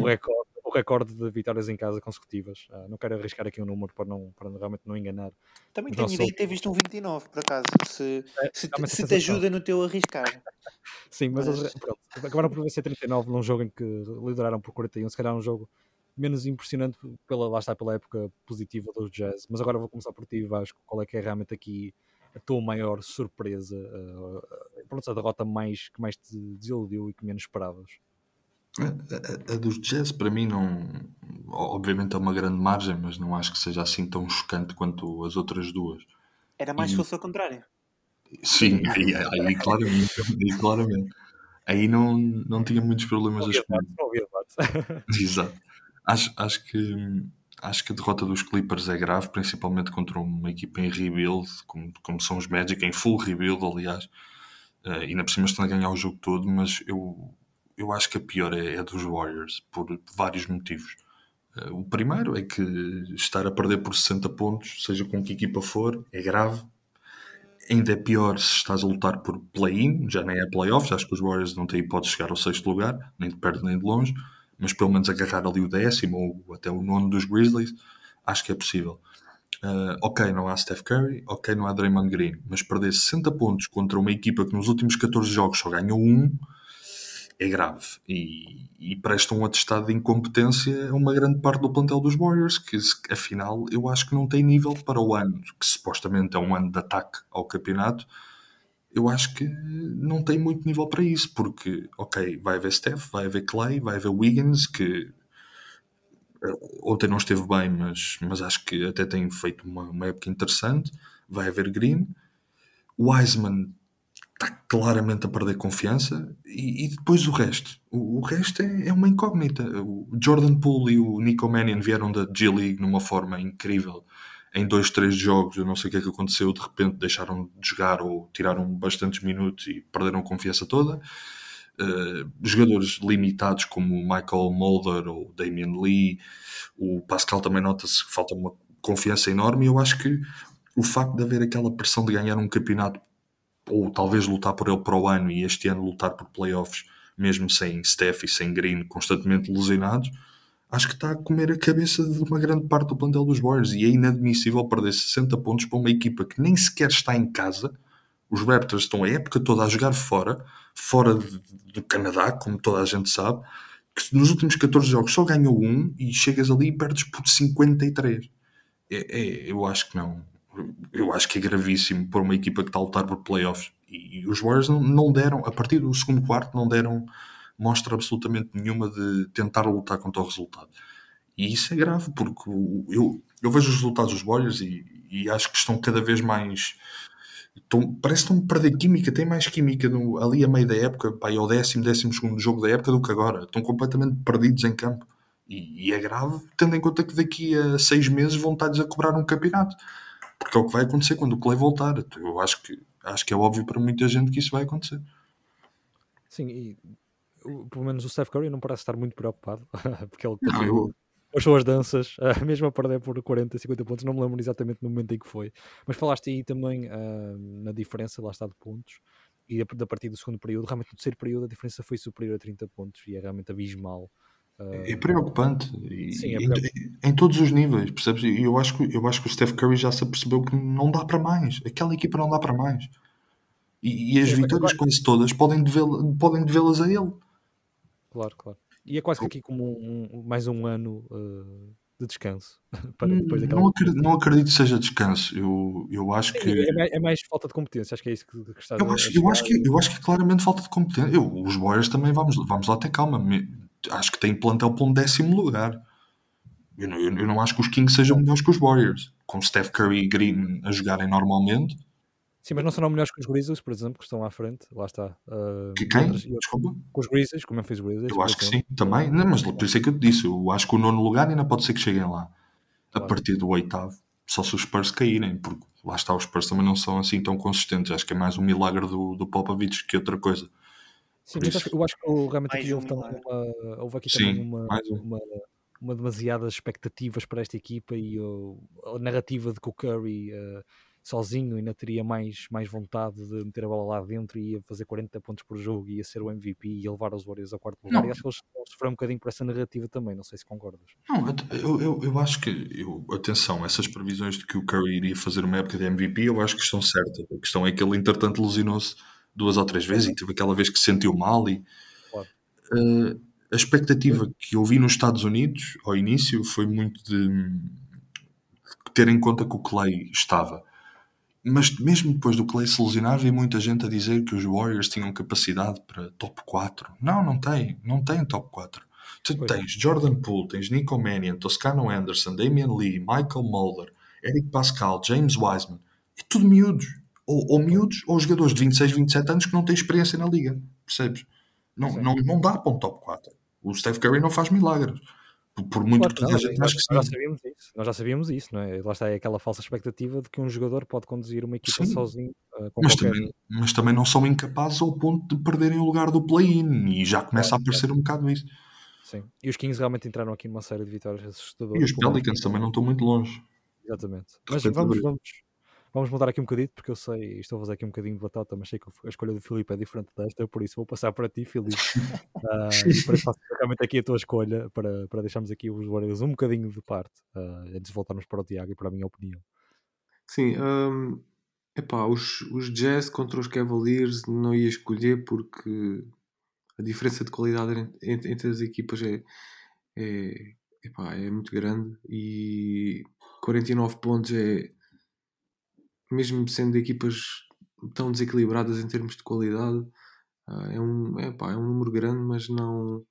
o <laughs> recorde, recorde de vitórias em casa consecutivas. Uh, não quero arriscar aqui um número para, não, para realmente não enganar. Também tenho ideia de ter visto um 29, por acaso, se, é, se, te, se te ajuda no teu arriscar. <laughs> Sim, mas, mas... Eles, pronto, acabaram por vencer 39 num jogo em que lideraram por 41, se calhar um jogo menos impressionante pela, lá está pela época positiva dos Jazz. Mas agora vou começar por ti, Vasco. Qual é que é realmente aqui a tua maior surpresa, uh, pronto, a derrota mais, que mais te desiludiu e que menos esperavas? A, a, a, dos Jazz para mim não obviamente é uma grande margem mas não acho que seja assim tão chocante quanto as outras duas. Era mais e, se fosse ao contrário. Sim, aí, aí, claramente aí claramente. Aí não, não tinha muitos problemas a escolher. <laughs> exato. Acho, acho que acho que a derrota dos Clippers é grave principalmente contra uma equipa em rebuild como, como são os Magic em full rebuild aliás. Uh, e ainda por cima estão a ganhar o jogo todo mas eu eu acho que a pior é, é dos Warriors, por vários motivos. Uh, o primeiro é que estar a perder por 60 pontos, seja com que equipa for, é grave. Ainda é pior se estás a lutar por play-in, já nem é playoffs, acho que os Warriors não têm hipótese de chegar ao sexto lugar, nem de perto nem de longe, mas pelo menos agarrar ali o décimo ou até o nono dos Grizzlies, acho que é possível. Uh, ok, não há Steph Curry, ok, não há Draymond Green, mas perder 60 pontos contra uma equipa que nos últimos 14 jogos só ganhou um, é grave e, e presta um atestado de incompetência a uma grande parte do plantel dos Warriors, que afinal eu acho que não tem nível para o ano, que supostamente é um ano de ataque ao campeonato. Eu acho que não tem muito nível para isso, porque, ok, vai haver Steph, vai haver Clay, vai haver Wiggins, que eh, ontem não esteve bem, mas, mas acho que até tem feito uma, uma época interessante. Vai haver Green. Wiseman está claramente a perder confiança e, e depois o resto. O, o resto é, é, uma incógnita. O Jordan Poole e o Nico Mannion vieram da G-League numa forma incrível em dois, três jogos. Eu não sei o que é que aconteceu, de repente deixaram de jogar ou tiraram bastantes minutos e perderam a confiança toda. Uh, jogadores limitados como Michael Mulder ou Damian Lee, o Pascal também nota-se que falta uma confiança enorme. E eu acho que o facto de haver aquela pressão de ganhar um campeonato ou talvez lutar por ele para o ano e este ano lutar por playoffs, mesmo sem Steph e sem Green constantemente lesionados, acho que está a comer a cabeça de uma grande parte do plantel dos Warriors e é inadmissível perder 60 pontos para uma equipa que nem sequer está em casa. Os Raptors estão a época toda a jogar fora, fora do Canadá, como toda a gente sabe, que nos últimos 14 jogos só ganhou um e chegas ali e perdes por 53. É, é, eu acho que não eu acho que é gravíssimo por uma equipa que está a lutar por playoffs. E, e os Warriors não, não, deram, a partir do segundo quarto, não deram mostra absolutamente nenhuma de tentar lutar contra o resultado. E isso é grave, porque eu, eu vejo os resultados dos Warriors e, e acho que estão cada vez mais. Estão, parece que estão a perder química, tem mais química no, ali a meio da época, pá, é o décimo, décimo segundo jogo da época do que agora. Estão completamente perdidos em campo. E, e é grave, tendo em conta que daqui a seis meses vão estar a cobrar um campeonato porque é o que vai acontecer quando o Clay voltar. Eu acho que, acho que é óbvio para muita gente que isso vai acontecer. Sim, e pelo menos o Steph Curry não parece estar muito preocupado, <laughs> porque ele não, eu... as suas danças, uh, <laughs> mesmo a perder por 40, 50 pontos, não me lembro exatamente no momento em que foi. Mas falaste aí também uh, na diferença, lá está, de pontos, e a partir do segundo período, realmente no terceiro período a diferença foi superior a 30 pontos, e é realmente abismal. É, é preocupante. Sim, é preocupante. Em, em, todos os níveis, percebes? E eu acho, que, eu acho que o Steph Curry já se apercebeu que não dá para mais. Aquela equipa não dá para mais. E, e as Sim, vitórias agora... quase todas podem devê-las podem devê a ele. Claro, claro. E é quase que aqui como um, um, mais um ano uh, de descanso. <laughs> para depois daquela... não, acredito, não acredito que seja descanso. Eu, eu acho que. É, mais, é mais falta de competência, acho que é isso que, que estás eu acho, a eu, acho que, eu acho que é claramente falta de competência. Eu, os Warriors também vamos, vamos lá ter calma acho que tem plantel para um décimo lugar. Eu não, eu não acho que os Kings sejam melhores que os Warriors, com Steph Curry e Green a jogarem normalmente. Sim, mas não serão melhores que os Grizzlies, por exemplo, que estão à frente. Lá está. Uh, que quem? Outras, Desculpa. Com os Grizzlies, como fez os Grizzlies. Eu acho que sim, também. Não, mas por isso é que eu te disse. Eu acho que o nono lugar ainda pode ser que cheguem lá. Claro. A partir do oitavo. Só se os Spurs caírem, porque lá está, os Spurs também não são assim tão consistentes. Acho que é mais um milagre do, do Popovich que outra coisa. Sim, mas acho, eu acho que realmente aqui houve, também uma, houve aqui Sim, também uma, um. uma, uma, demasiadas expectativas para esta equipa e uh, a narrativa de que o Curry uh, sozinho ainda teria mais, mais vontade de meter a bola lá dentro e ia fazer 40 pontos por jogo e ia ser o MVP e ia levar os Warriors ao quarto lugar. Não. E acho que eles sofreram um bocadinho por essa narrativa também, não sei se concordas. Não, eu, eu, eu acho que, eu, atenção, essas previsões de que o Curry iria fazer uma época de MVP, eu acho que estão certas. A questão é que ele, entretanto, lesionou-se duas ou três vezes e teve aquela vez que se sentiu mal e claro. uh, a expectativa que eu vi nos Estados Unidos ao início foi muito de, de ter em conta que o Clay estava Mas mesmo depois do Clay se lesionar, havia muita gente a dizer que os Warriors tinham capacidade para top 4. Não, não tem. Não tem top 4. Tu Pois. tens Jordan Poole, tens Nico Mannion, Toscano Anderson, Damian Lee, Michael Mulder, Eric Pascal, James Wiseman. É tudo miúdos. Ou, ou miúdos ou jogadores de 26, 27 anos que não têm experiência na liga. Percebes? Não, Sim. não, não dá para um top 4. O Steph Curry não faz milagres. Por, por muito Claro que toda a gente ache que nós já sim. sabíamos isso. Nós já sabíamos isso, não é? Lá está é aquela falsa expectativa de que um jogador pode conduzir uma equipa Sim. sozinho uh, com Mas qualquer. também, mas também não são incapazes ao ponto de perderem o lugar do play-in e já começa Claro, a aparecer um bocado isso. Sim. E os Kings realmente entraram aqui numa série de vitórias E assustadoras. os pelo menos. Pelicans também não estão muito longe. Exatamente. Mas vamos, vamos, vamos mudar aqui um bocadinho, porque eu sei, estou a fazer aqui um bocadinho de batata, mas sei que a escolha do Filipe é diferente desta, por isso vou passar para ti, Filipe. <laughs> Ah, e para faço realmente aqui a tua escolha, para, para deixarmos aqui os Warriors um bocadinho de parte, ah, antes de voltarmos para o Tiago e para a minha opinião. Sim, hum, epá, os, os Jazz contra os Cavaliers não ia escolher porque a diferença de qualidade en- entre, entre as equipas é, é, epá, é muito grande e 49 pontos é mesmo sendo equipas tão desequilibradas em termos de qualidade ah, é um, epá, é um número grande mas não,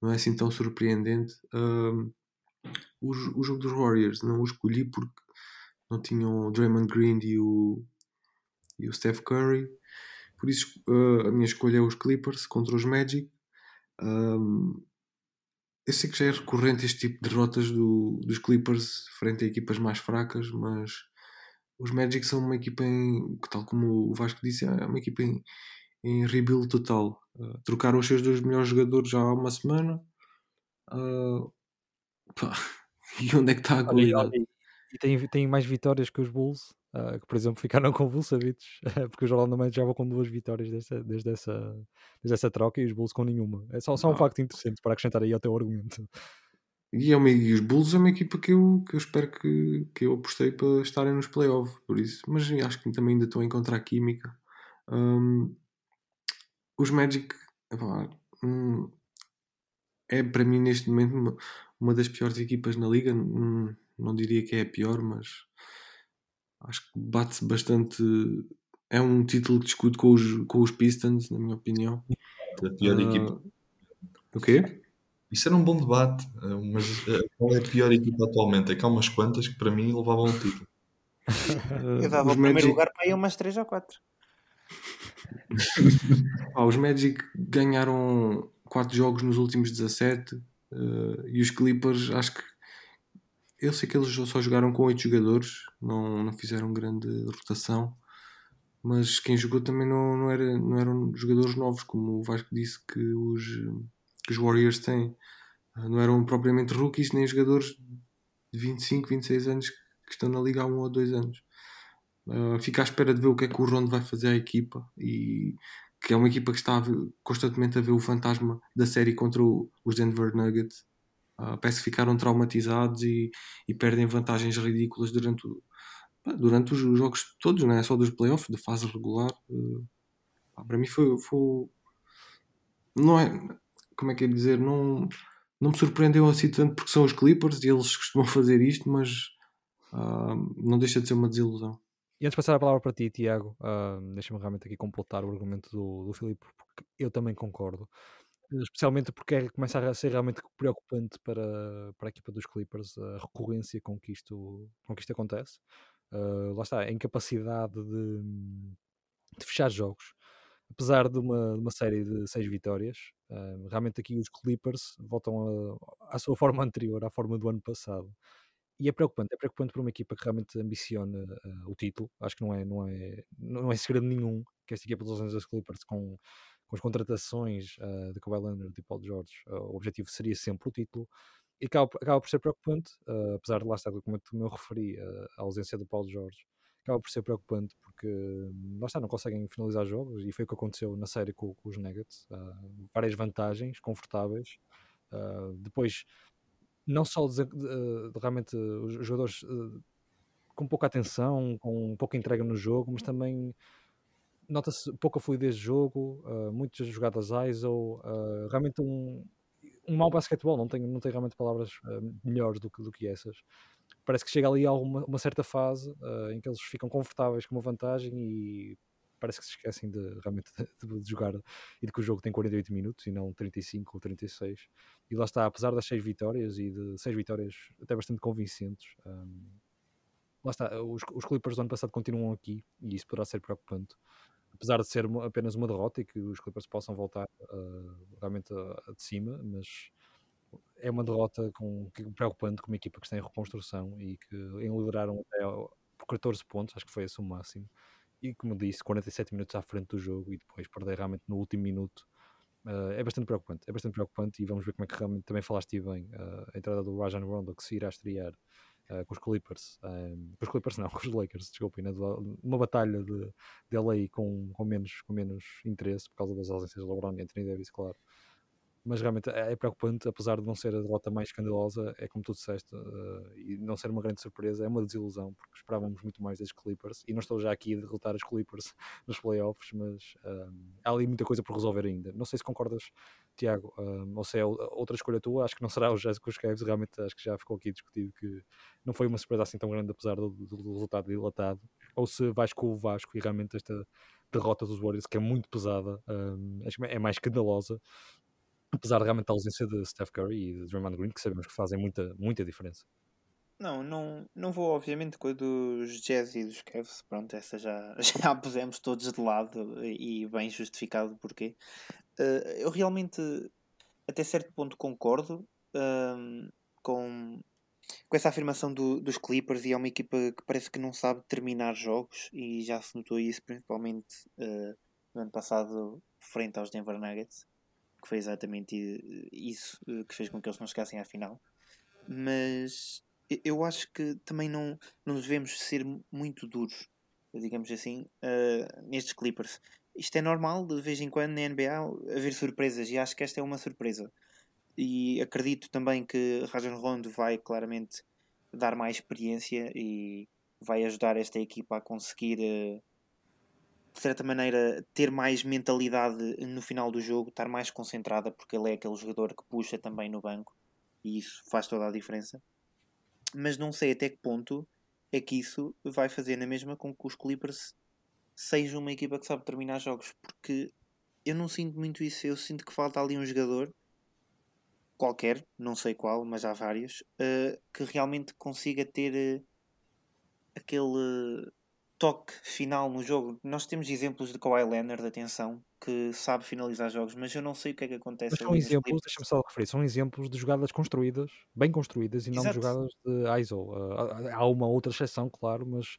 não é assim tão surpreendente o, o jogo dos Warriors não o escolhi porque não tinham o Draymond Green e o, e o Steph Curry. Por isso uh, a minha escolha é os Clippers contra os Magic. Um, eu sei que já é recorrente este tipo de derrotas do- dos Clippers frente a equipas mais fracas, mas os Magic são uma equipa em, tal como o Vasco disse, é uma equipa em, em rebuild total. Uh, trocaram os seus dois melhores jogadores já há uma semana. Uh, <laughs> e onde é que está a e- qualidade? e tem, tem mais vitórias que os Bulls, ah, que por exemplo ficaram com Vucevic, <laughs> porque os Orlando Magic já vão com duas vitórias desde, desde, essa, desde essa troca e os Bulls com nenhuma. É só, só um facto interessante para acrescentar aí ao teu argumento. E, é uma, e os Bulls é uma equipa que eu, que eu espero que, que eu apostei para estarem nos playoffs, por isso. Mas acho que também ainda estão a encontrar química. Hum, os Magic epá, hum, é para mim neste momento uma, uma das piores equipas na liga. Hum, não diria que é a pior, mas acho que bate-se bastante. É um título que discute com os, com os Pistons, na minha opinião. A pior Ah, equipa. O quê? Isso era um bom debate, eh, mas eh, qual é a pior equipa atualmente? É que há umas quantas que para mim levavam o título. <laughs> Eu dava os o primeiro Magic- lugar para aí umas 3 ou 4. Ah, <laughs> os Magic ganharam 4 jogos nos últimos 17 eh, e os Clippers acho que eu sei que eles só jogaram com 8 jogadores, não, não fizeram grande rotação, mas quem jogou também não, não, era, não eram jogadores novos, como o Vasco disse que os, que os Warriors têm. Ah, Não eram propriamente rookies nem jogadores de 25, 26 anos que estão na liga há um ou dois anos. Uh, fica à espera de ver o que é que o Rondo vai fazer à equipa e que é uma equipa que está constantemente a ver o fantasma da série contra o- os Denver Nuggets. Uh, parece que ficaram traumatizados e, e perdem vantagens ridículas durante, o- durante os jogos todos, não é só dos playoffs, da fase regular. Para mim foi, foi. Não é. Como é que é dizer? Não, não me surpreendeu assim tanto porque são os Clippers e eles <laughs> costumam fazer isto, mas ah, não deixa de ser uma desilusão. E antes de passar a palavra para ti, Tiago, ah, deixa-me realmente aqui completar o argumento do, do Filipe, porque eu também concordo. Especialmente porque é- começa a ser realmente preocupante para, para a equipa dos Clippers a recorrência com que isto, com que isto acontece. Ah, lá está, a incapacidade de, de fechar jogos. Apesar de uma, uma série de seis vitórias, ah, realmente aqui os Clippers voltam a- à sua <laughs> forma anterior, à forma do ano passado. E é preocupante, é preocupante para uma equipa que realmente ambiciona uh, o título. Acho que não é, não, é, não é segredo nenhum que esta equipa dos Angeles Clippers, com, com as contratações uh, de Kawhi Leonard e Paul George, uh, o objetivo seria sempre o título. E acaba, acaba por ser preocupante, uh, apesar de lá estar, como eu me referi, uh, a ausência do Paul George, acaba por ser preocupante porque hum, lá está, não conseguem finalizar jogos e foi o que aconteceu na série com, com os Nuggets. Uh, várias vantagens confortáveis. Uh, depois não só de, de- de realmente os jogadores eh, com pouca atenção, com pouca entrega no jogo, mas também nota-se pouca fluidez de jogo, muitas jogadas ISO, realmente um, um mau basquetebol, não tenho, não tenho realmente palavras melhores do que, do que essas. Parece que chega ali a uma, uma certa fase uh, em que eles ficam confortáveis com uma vantagem e parece que se esquecem de realmente <laughs> de, de, jogar e de que o jogo tem 48 minutos e não 35 ou 36 e lá está, apesar das 6 vitórias e de 6 vitórias até bastante convincentes um, lá está, os, os Clippers do ano passado continuam aqui e isso poderá ser preocupante. Apesar de ser apenas uma derrota e que os Clippers possam voltar uh, realmente a de cima, mas é uma derrota com, preocupante com uma equipa que está em reconstrução e que lideraram até por 14 pontos, acho que foi esse o máximo. E como disse, 47 minutos à frente do jogo e depois perder realmente no último minuto. Uh, é bastante preocupante, é bastante preocupante e vamos ver como é que realmente também falaste bem uh, a entrada do Rajan Rondo que se irá estrear uh, com os Clippers, um, com os Clippers não, <laughs> com os Lakers, desculpem, né, uma batalha de, de LA com, com, menos, com menos interesse por causa das ausências de LeBron e Anthony Davis, claro mas realmente é, é preocupante, apesar de não ser a derrota mais escandalosa, é como tu disseste, uh, e não ser uma grande surpresa, é uma desilusão, porque esperávamos muito mais das Clippers, e não estou já aqui a derrotar as Clippers <laughs> nos playoffs, mas uh, há ali muita coisa por resolver ainda. Não sei se concordas, Tiago, uh, ou se é outra escolha tua, acho que não será o Jazz com os Cavs, realmente acho que já ficou aqui discutido que não foi uma surpresa assim tão grande, apesar do, do, do resultado dilatado, ou se vais com o Vasco e realmente esta derrota dos Warriors, que é muito pesada, acho que é mais escandalosa, apesar de realmente a ausência de Steph Curry e de Draymond Green, que sabemos que fazem muita, muita diferença. Não, não, não vou obviamente com a dos Jazz e dos Cavs, pronto, essa já, <laughs> já a pusemos todos de lado e bem justificado o porquê. Uh, eu realmente até certo ponto concordo uh, com, com essa afirmação do, dos Clippers e é uma equipa que parece que não sabe terminar jogos e já se notou isso principalmente uh, no ano passado frente aos Denver Nuggets que foi exatamente isso eh, que fez com que eles não chegassem à final. Mas eu acho que também não, não devemos ser muito duros, digamos assim, uh, nestes Clippers. Isto é normal de vez em quando na NBA haver surpresas e acho que esta é uma surpresa. E acredito também que Rajon Rondo vai claramente dar mais experiência e vai ajudar esta equipa a conseguir uh, de certa maneira, ter mais mentalidade no final do jogo, estar mais concentrada, porque ele é aquele jogador que puxa também no banco e isso faz toda a diferença. Mas não sei até que ponto é que isso vai fazer na mesma com que os Clippers sejam uma equipa que sabe terminar jogos, porque eu não sinto muito isso. Eu sinto que falta ali um jogador qualquer, não sei qual, mas há vários, uh, que realmente consiga ter uh, aquele toque final no jogo. Nós temos exemplos de Kawhi Leonard, atenção, que sabe finalizar jogos, mas eu não sei o que é que acontece. Mas são exemplos, deixa-me só referir, são exemplos de jogadas construídas, bem construídas, e não Exato. de jogadas de ISO. Uh, há uma outra exceção, claro, mas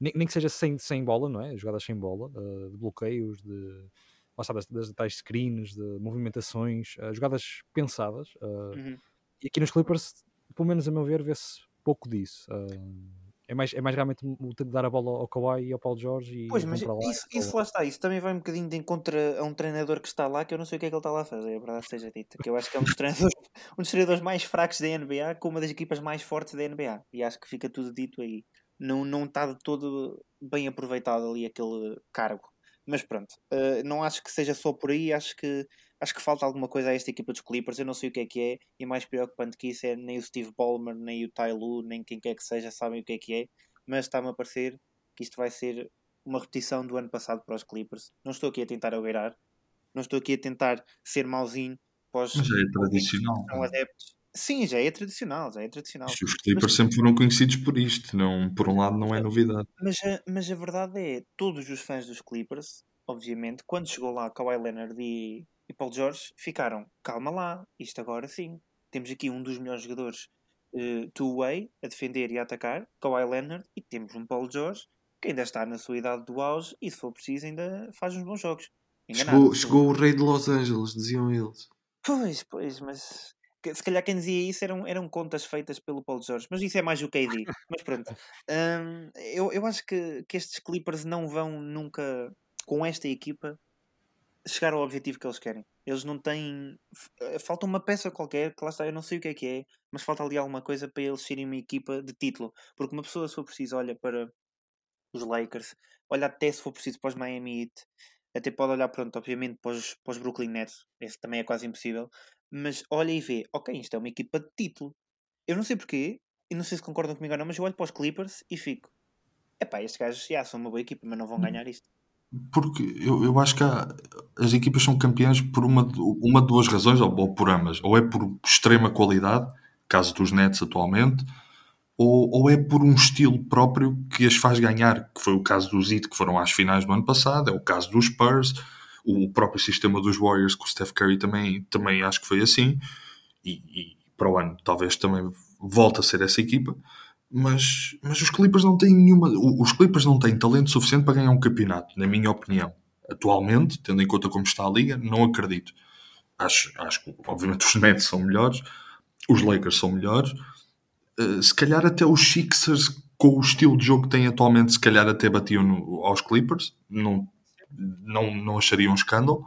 nem, nem, que seja sem, sem bola, não é? Jogadas sem bola, uh, de bloqueios, de das, das tais screens, de movimentações, jogadas pensadas. Uhum. E aqui nos Clippers, pelo menos a meu ver, vê-se pouco disso. É mais, é mais realmente dar a bola ao Kawhi e ao Paulo Jorge e pois, mas lá, isso, isso lá está, isso também vai um bocadinho de encontro a um treinador que está lá que eu não sei o que é que ele está lá a fazer, a verdade seja dita, que eu acho que é um dos <laughs> treinadores, um dos treinadores mais fracos da NBA com uma das equipas mais fortes da NBA e acho que fica tudo dito aí. Não, não está de todo bem aproveitado ali aquele cargo. Mas pronto, uh, não acho que seja só por aí, acho que acho que falta alguma coisa a esta equipa dos Clippers, eu não sei o que é que é, e mais preocupante que isso é nem o Steve Ballmer, nem o Ty Lue, nem quem quer que seja sabem o que é que é, mas está-me a parecer que isto vai ser uma repetição do ano passado para os Clippers. Não estou aqui a tentar agueirar, não estou aqui a tentar ser mauzinho para os mas já é tradicional. São adeptos. Sim, já é tradicional, já é tradicional. Os Clippers mas, sempre foram conhecidos por isto, não, por um lado não é novidade. Mas a, mas a verdade é, todos os fãs dos Clippers, obviamente, quando chegou lá Kawhi Leonard e, e Paul George, ficaram, calma lá, isto agora sim. Temos aqui um dos melhores jogadores uh, two-way, a defender e a atacar, Kawhi Leonard, e temos um Paul George, que ainda está na sua idade do auge, e se for preciso ainda faz uns bons jogos. Enganado, chegou, chegou o rei de Los Angeles, diziam eles. Pois, pois, mas se calhar quem dizia isso eram, eram contas feitas pelo Paulo Jorge, mas isso é mais o KD. <laughs> mas pronto, um, eu, eu acho que, que estes Clippers não vão nunca, com esta equipa, chegar ao objetivo que eles querem. Eles não têm. Eh, falta uma peça qualquer, que lá está, eu não sei o que é que é, mas falta ali alguma coisa para eles serem uma equipa de título. Porque uma pessoa, se for preciso, olha para os Lakers, olha até se for preciso para os Miami Heat, até pode olhar, pronto, obviamente para os, para os Brooklyn Nets, esse também é quase impossível, mas olha e vê, ok, isto é uma equipa de título. Eu não sei porquê, e não sei se concordam comigo ou não, mas eu olho para os Clippers e fico: epá, estes gajos já são uma boa equipa, mas não vão ganhar isto. Porque eu, eu acho que há- as equipas são campeãs por uma, de- uma de duas razões, ou, ou por ambas. Ou é por extrema qualidade, caso dos Nets atualmente, ou, ou é por um estilo próprio que as faz ganhar, que foi o caso dos Heat, que foram às finais do ano passado, é o caso dos Spurs, o próprio sistema dos Warriors, com o Steph Curry também, também acho que foi assim, e, e para o ano talvez também volte a ser essa equipa. Mas, mas os Clippers não têm nenhuma. Os Clippers não têm talento suficiente para ganhar um campeonato, na minha opinião. Atualmente, tendo em conta como está a liga, não acredito. Acho, acho que, obviamente, os Nets são melhores, os Lakers são melhores. Uh, se calhar até os Sixers, com o estilo de jogo que têm atualmente, se calhar até batiam no- aos Clippers. Não, não, não acharia um escândalo.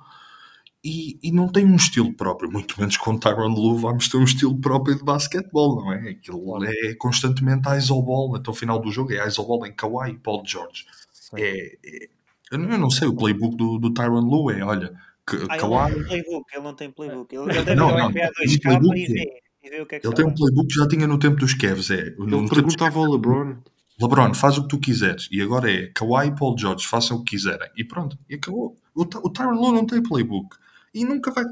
E, e não tem um estilo próprio, muito menos com Tyron Lue vamos ter um estilo próprio de basquetebol, não é? Aquilo é constantemente isoball, até o final do jogo é isoball em Kawhi e Paul George. É, é- eu, não, eu não sei, o playbook do, do Tyron Lue é, olha, que, Ah, ele não Kawhi, tem playbook, ele não tem playbook. Ele, <laughs> Não, não, NBA tem 2K playbook, e e o que é que ele tem um playbook que já tinha no tempo dos Cavs, é, Ele perguntava ao LeBron. LeBron, faz o que tu quiseres. E agora é Kawhi e Paul George, façam o que quiserem. E pronto, e acabou. O, o Tyron Lue não tem playbook. E nunca vai.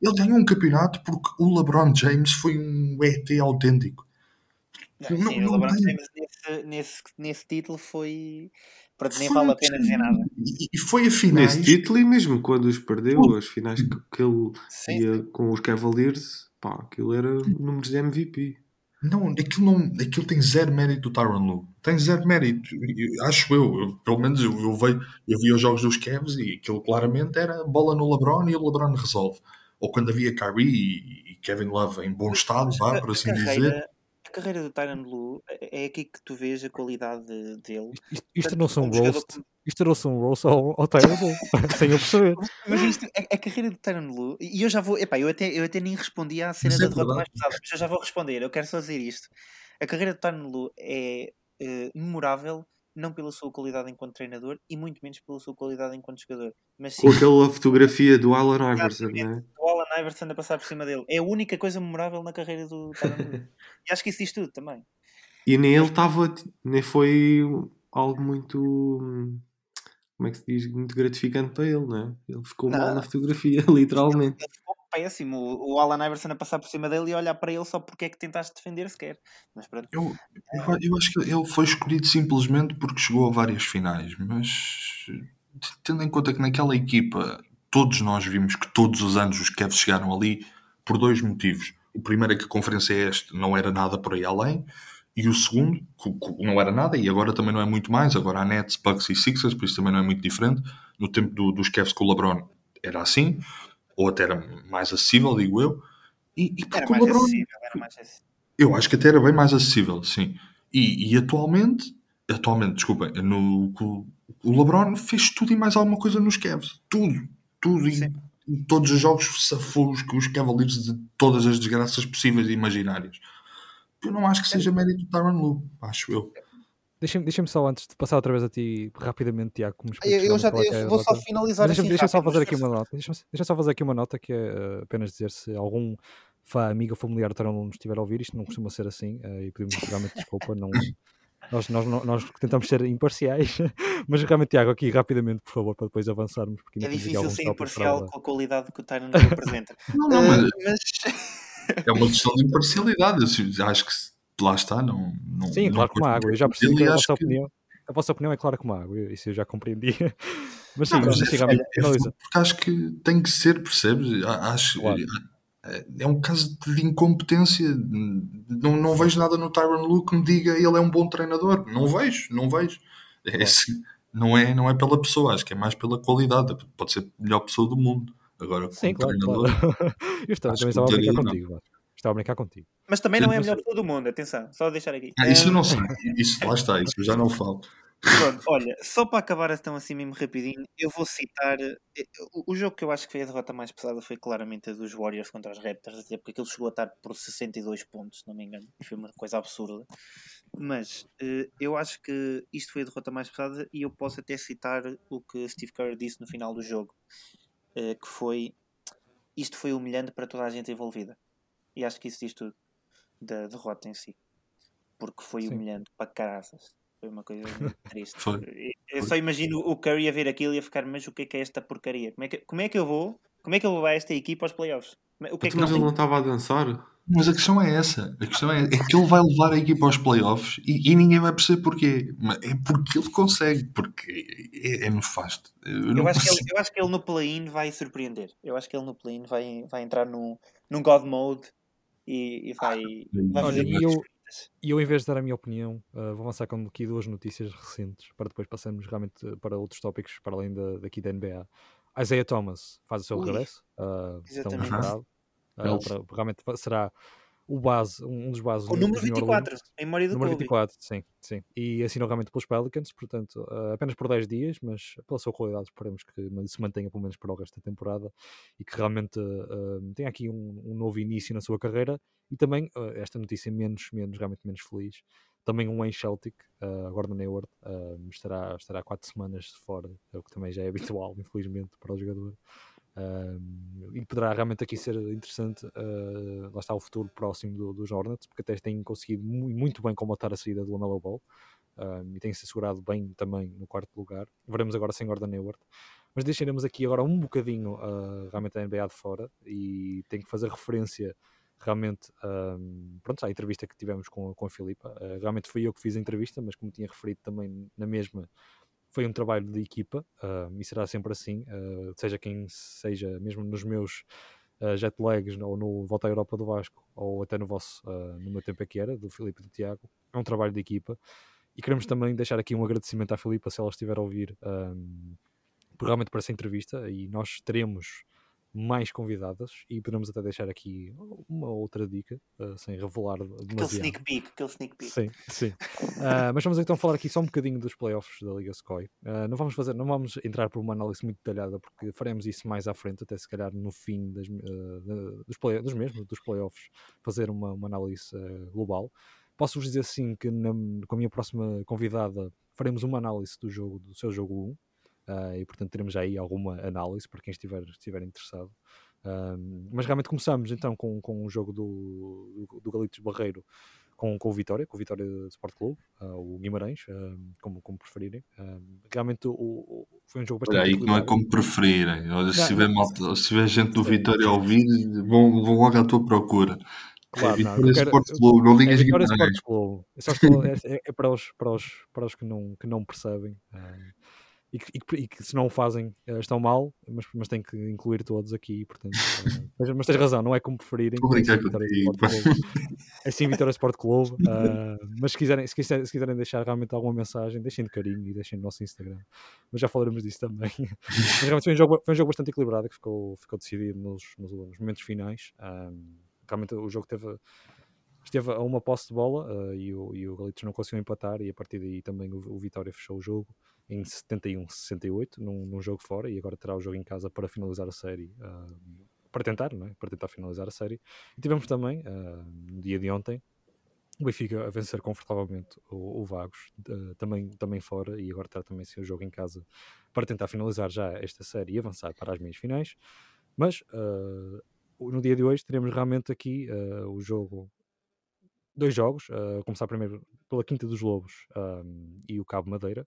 Ele ganhou um campeonato porque o LeBron James foi um ET autêntico. Não, Não- sim, não o LeBron tem. James nesse, nesse, nesse título foi. Pronto, nem Foi vale a pena dizer nada. E, e foi a finais. Nesse título e mesmo quando os perdeu, as finais que, que ele Sim, ia com os Cavaliers, pá, aquilo era números de MVP. Não, aquilo, não, aquilo tem zero mérito do Tyron Lue. Tem zero mérito. Acho eu. Eu- pelo menos eu, eu, veio, eu vi os jogos dos Cavs e aquilo claramente era bola no LeBron e o LeBron resolve. Ou quando havia Kyrie e, Kevin Love em bom estado, vá, por assim dizer. carreira, a carreira do Tyron Lue é é aqui que tu vês a qualidade dele. Isto, isto não são jogador roast. como- Isto não são roast ao, ao Tyler Bull, <laughs> sem eu perceber. Mas isto, a, a carreira do Tyron Lue, e eu já vou, epá, eu até, eu até nem respondi à cena é da derrota mais pesada, mas eu já vou responder, eu quero só dizer isto. A carreira do Tyron Lue é eh, memorável, não pela sua qualidade enquanto treinador e muito menos pela sua qualidade enquanto jogador, mas sim Com aquela fotografia do Allen Iverson, não é? o Alan Iverson a passar por cima dele. É a única coisa memorável na carreira do <laughs> e acho que isso diz tudo também. E nem ele estava, nem foi algo muito, hum, como é que se diz, muito gratificante para ele, não é? Ele ficou mal Não. na fotografia, <laughs> literalmente. Péssimo. O, Alan Iverson a passar por cima dele e olhar para ele só porque é que tentaste defender sequer. Mas pronto. Eu, eu, eu acho que ele foi escolhido simplesmente porque chegou a várias finais, mas tendo em conta que naquela equipa todos nós vimos que todos os anos os Cavs chegaram ali por dois motivos. O primeiro é que a Conferência Este não era nada por aí além, e o segundo, que- que não era nada, e agora também não é muito mais. Agora há Nets, Bucks e Sixers, por isso também não é muito diferente. No tempo do- dos Cavs com o LeBron era assim, ou até era mais acessível, digo eu. E, e Era mais LeBron acessível. Era mais acessível. eu acho que até era bem mais acessível, sim. E, e atualmente, atualmente, desculpem, no, o- LeBron fez tudo e mais alguma coisa nos Cavs. Tudo. Tudo. E, Sim. todos os jogos safou os, os Cavaliers de todas as desgraças possíveis e imaginárias. Eu não acho que seja mérito do Tyron Lue, acho eu. Deixa-me deixa só, antes de passar outra vez a ti, rapidamente, Tiago, como Eu, eu já qual é é eu vou só finalizar Mas assim Deixa-me deixa só fazer aqui uma nota. Deixa-me deixa só fazer aqui uma nota que é eh, apenas dizer se algum fã, amigo ou familiar do Tarão nos estiver a ouvir, isto não costuma ser assim eh, e pedimos realmente desculpa. Não, nós, nós, nós, tentamos ser imparciais, <laughs> mas realmente, Tiago, aqui rapidamente, por favor, para depois avançarmos. Porque É difícil ser imparcial com a qualidade que o Tyron apresenta. Não, não, mas mas <laughs> é uma questão de imparcialidade. Eu acho que se- lá está, não. não Sim, não claro como a água. Eu já percebi que a vossa que- opinião, a vossa opinião é clara como a água. Isso eu já compreendi. <laughs> Mas sim, Não, mas mas, é- é porque acho que tem que ser, percebes? Acho, Claro. é, um caso de incompetência. Não, não vejo nada no Tyron Lue que me diga ele é um bom treinador. Não vejo, não vejo. É assim, não, é, não é pela pessoa, acho que é mais pela qualidade. Pode ser a melhor pessoa do mundo. Agora, Sim, claro, treinador, claro. <laughs> Eu também estava a brincar daria, não. Estava a brincar contigo. Mas também não é a melhor pessoa do mundo, atenção, só deixar aqui. Ah, isso eu Eh, não sei. Isso, lá está, isso eu já não falo. Pronto, olha, só para acabar então assim mesmo rapidinho, eu vou citar eh, o, jogo que eu acho que foi a derrota mais pesada foi claramente a dos Warriors contra os Raptors, até porque aquilo chegou a estar por 62 pontos, se não me engano, foi uma coisa absurda. Mas eh, eu acho que isto foi a derrota mais pesada e eu posso até citar o que Steve Kerr disse no final do jogo, eh, que foi isto foi humilhante para toda a gente envolvida. E acho que isso diz tudo da derrota em si. porque foi Sim. humilhante para caraças. Foi uma coisa muito <laughs> triste. Foi. Eu só imagino o Curry a ver aquilo e a ficar, mas o que é que é esta porcaria? Como é que, como é que eu vou? Como é que eu vou levar esta equipa aos playoffs? O que é que Mas nós ele não estava a dançar. Mas a questão é essa. A questão é, é que ele vai levar a equipa aos playoffs e, e ninguém vai perceber porquê. Mas é porque ele consegue, porque é, é nefasto. Eu, Eu acho, que ele, eu acho que ele no play-in vai surpreender. Eu acho que ele no play-in vai, vai entrar num, num God Mode e, e vai, vai Olha, fazer e coisas eu-. E eu, em vez de dar a minha opinião, uh, vou avançar com aqui duas notícias recentes para depois passarmos realmente para outros tópicos para além da, daqui da NBA. Isaiah Thomas faz o seu Ui, regresso, uh, tão exatamente. esperado. Uh, Elf. para- realmente será o base, um dos bases o número dos New 24, Orleans. em memória do Número Kobe. 24, sim, sim. E assinou realmente pelos Pelicans, portanto, uh, apenas por 10 dias, mas pela sua qualidade esperemos que se mantenha pelo menos para o resto da temporada e que realmente uh, tenha aqui um, um novo início na sua carreira. E também, uh, esta notícia menos, menos, realmente menos feliz, também um ex-Celtic, uh, Gordon Hayward, uh, estará, estará 4 semanas de fora, o que também já é <laughs> habitual, infelizmente, para o jogador. Um, e poderá realmente aqui ser interessante, uh, lá está o futuro próximo do- dos Hornets, porque até têm conseguido mu- muito bem combatar a saída do Lamelo Ball um, e têm-se assegurado bem também no quarto lugar. Veremos agora sem Gordon Hayward. Mas deixaremos aqui agora um bocadinho uh, realmente a NBA de fora e tenho que fazer referência realmente pronto, à entrevista que tivemos com, com a Filipa. Uh, realmente fui eu que fiz a entrevista, mas como tinha referido também na mesma, foi um trabalho de equipa uh, e será sempre assim, uh, seja quem seja, mesmo nos meus uh, jet lags ou no Volta à Europa do Vasco ou até no vosso, no meu tempo aqui era, do Filipe e do Tiago, é um trabalho de equipa. E queremos também deixar aqui um agradecimento à Filipa se ela estiver a ouvir um, realmente para essa entrevista e nós teremos mais convidadas e podemos até deixar aqui uma outra dica uh, sem revelar Aquele demasiado. sneak peek, aquele sneak peek. Sim, sim. <laughs> Ah, mas vamos então falar aqui só um bocadinho dos playoffs da Liga Sky. Ah, não vamos fazer, não vamos entrar por uma análise muito detalhada porque faremos isso mais à frente, até se calhar no fim das, ah, dos, play, dos mesmos, dos playoffs, fazer uma, uma análise global. Posso-vos dizer sim que na- com a minha próxima convidada faremos uma análise do jogo, do seu jogo 1. Ah, e portanto teremos já aí alguma análise para quem estiver, estiver interessado. Um, mas realmente começamos então com, com o jogo do, do, do Galitos Barreiro com, com o Vitória, com o Vitória Sport Clube, uh, o Guimarães, um, como, como preferirem. Realmente o, o- foi um jogo bastante aí que não é como preferirem. Olha, se Não, tiver, não. se tiver gente do Vitória a ouvir, vão, vão logo à tua procura. Claro, é não, Vitória eu quero- Sport Clube, não É ligas Vitória Guimarães. <laughs> Sport Clube. Eu só é, é- é para, os, para, os, para os que não, que não percebem. E, que, e que- e que se não o fazem eh, estão mal, mas, mas tem que incluir todos aqui, portanto. <laughs> eh, mas, mas tens razão, não é como preferirem. É Vitória Sport Clube. É sim Vitória Sport Clube. ah, mas se quiserem, se, quiserem, se quiserem deixar realmente alguma mensagem, deixem de carinho e deixem no nosso Instagram. Mas já falaremos disso também. mas realmente foi um jogo, foi um jogo bastante equilibrado que ficou, ficou decidido nos, nos, nos momentos finais. Realmente o jogo teve esteve a uma posse de bola ah, e, o, e o Galitos não conseguiu empatar e a partir daí também o, o Vitória fechou o jogo em 71-68 num, num jogo fora e agora terá o jogo em casa para finalizar a série ah, para tentar, não é? para tentar finalizar a série e tivemos também ah, no dia de ontem o Benfica a vencer confortavelmente o, o Vagos, ah, também, também fora, e agora terá também seu jogo em casa para tentar finalizar já esta série e avançar para as meias finais. Mas no dia de hoje teremos realmente aqui o jogo dois jogos, uh, começar primeiro pela Quinta dos Lobos um, e o Cabo Madeira.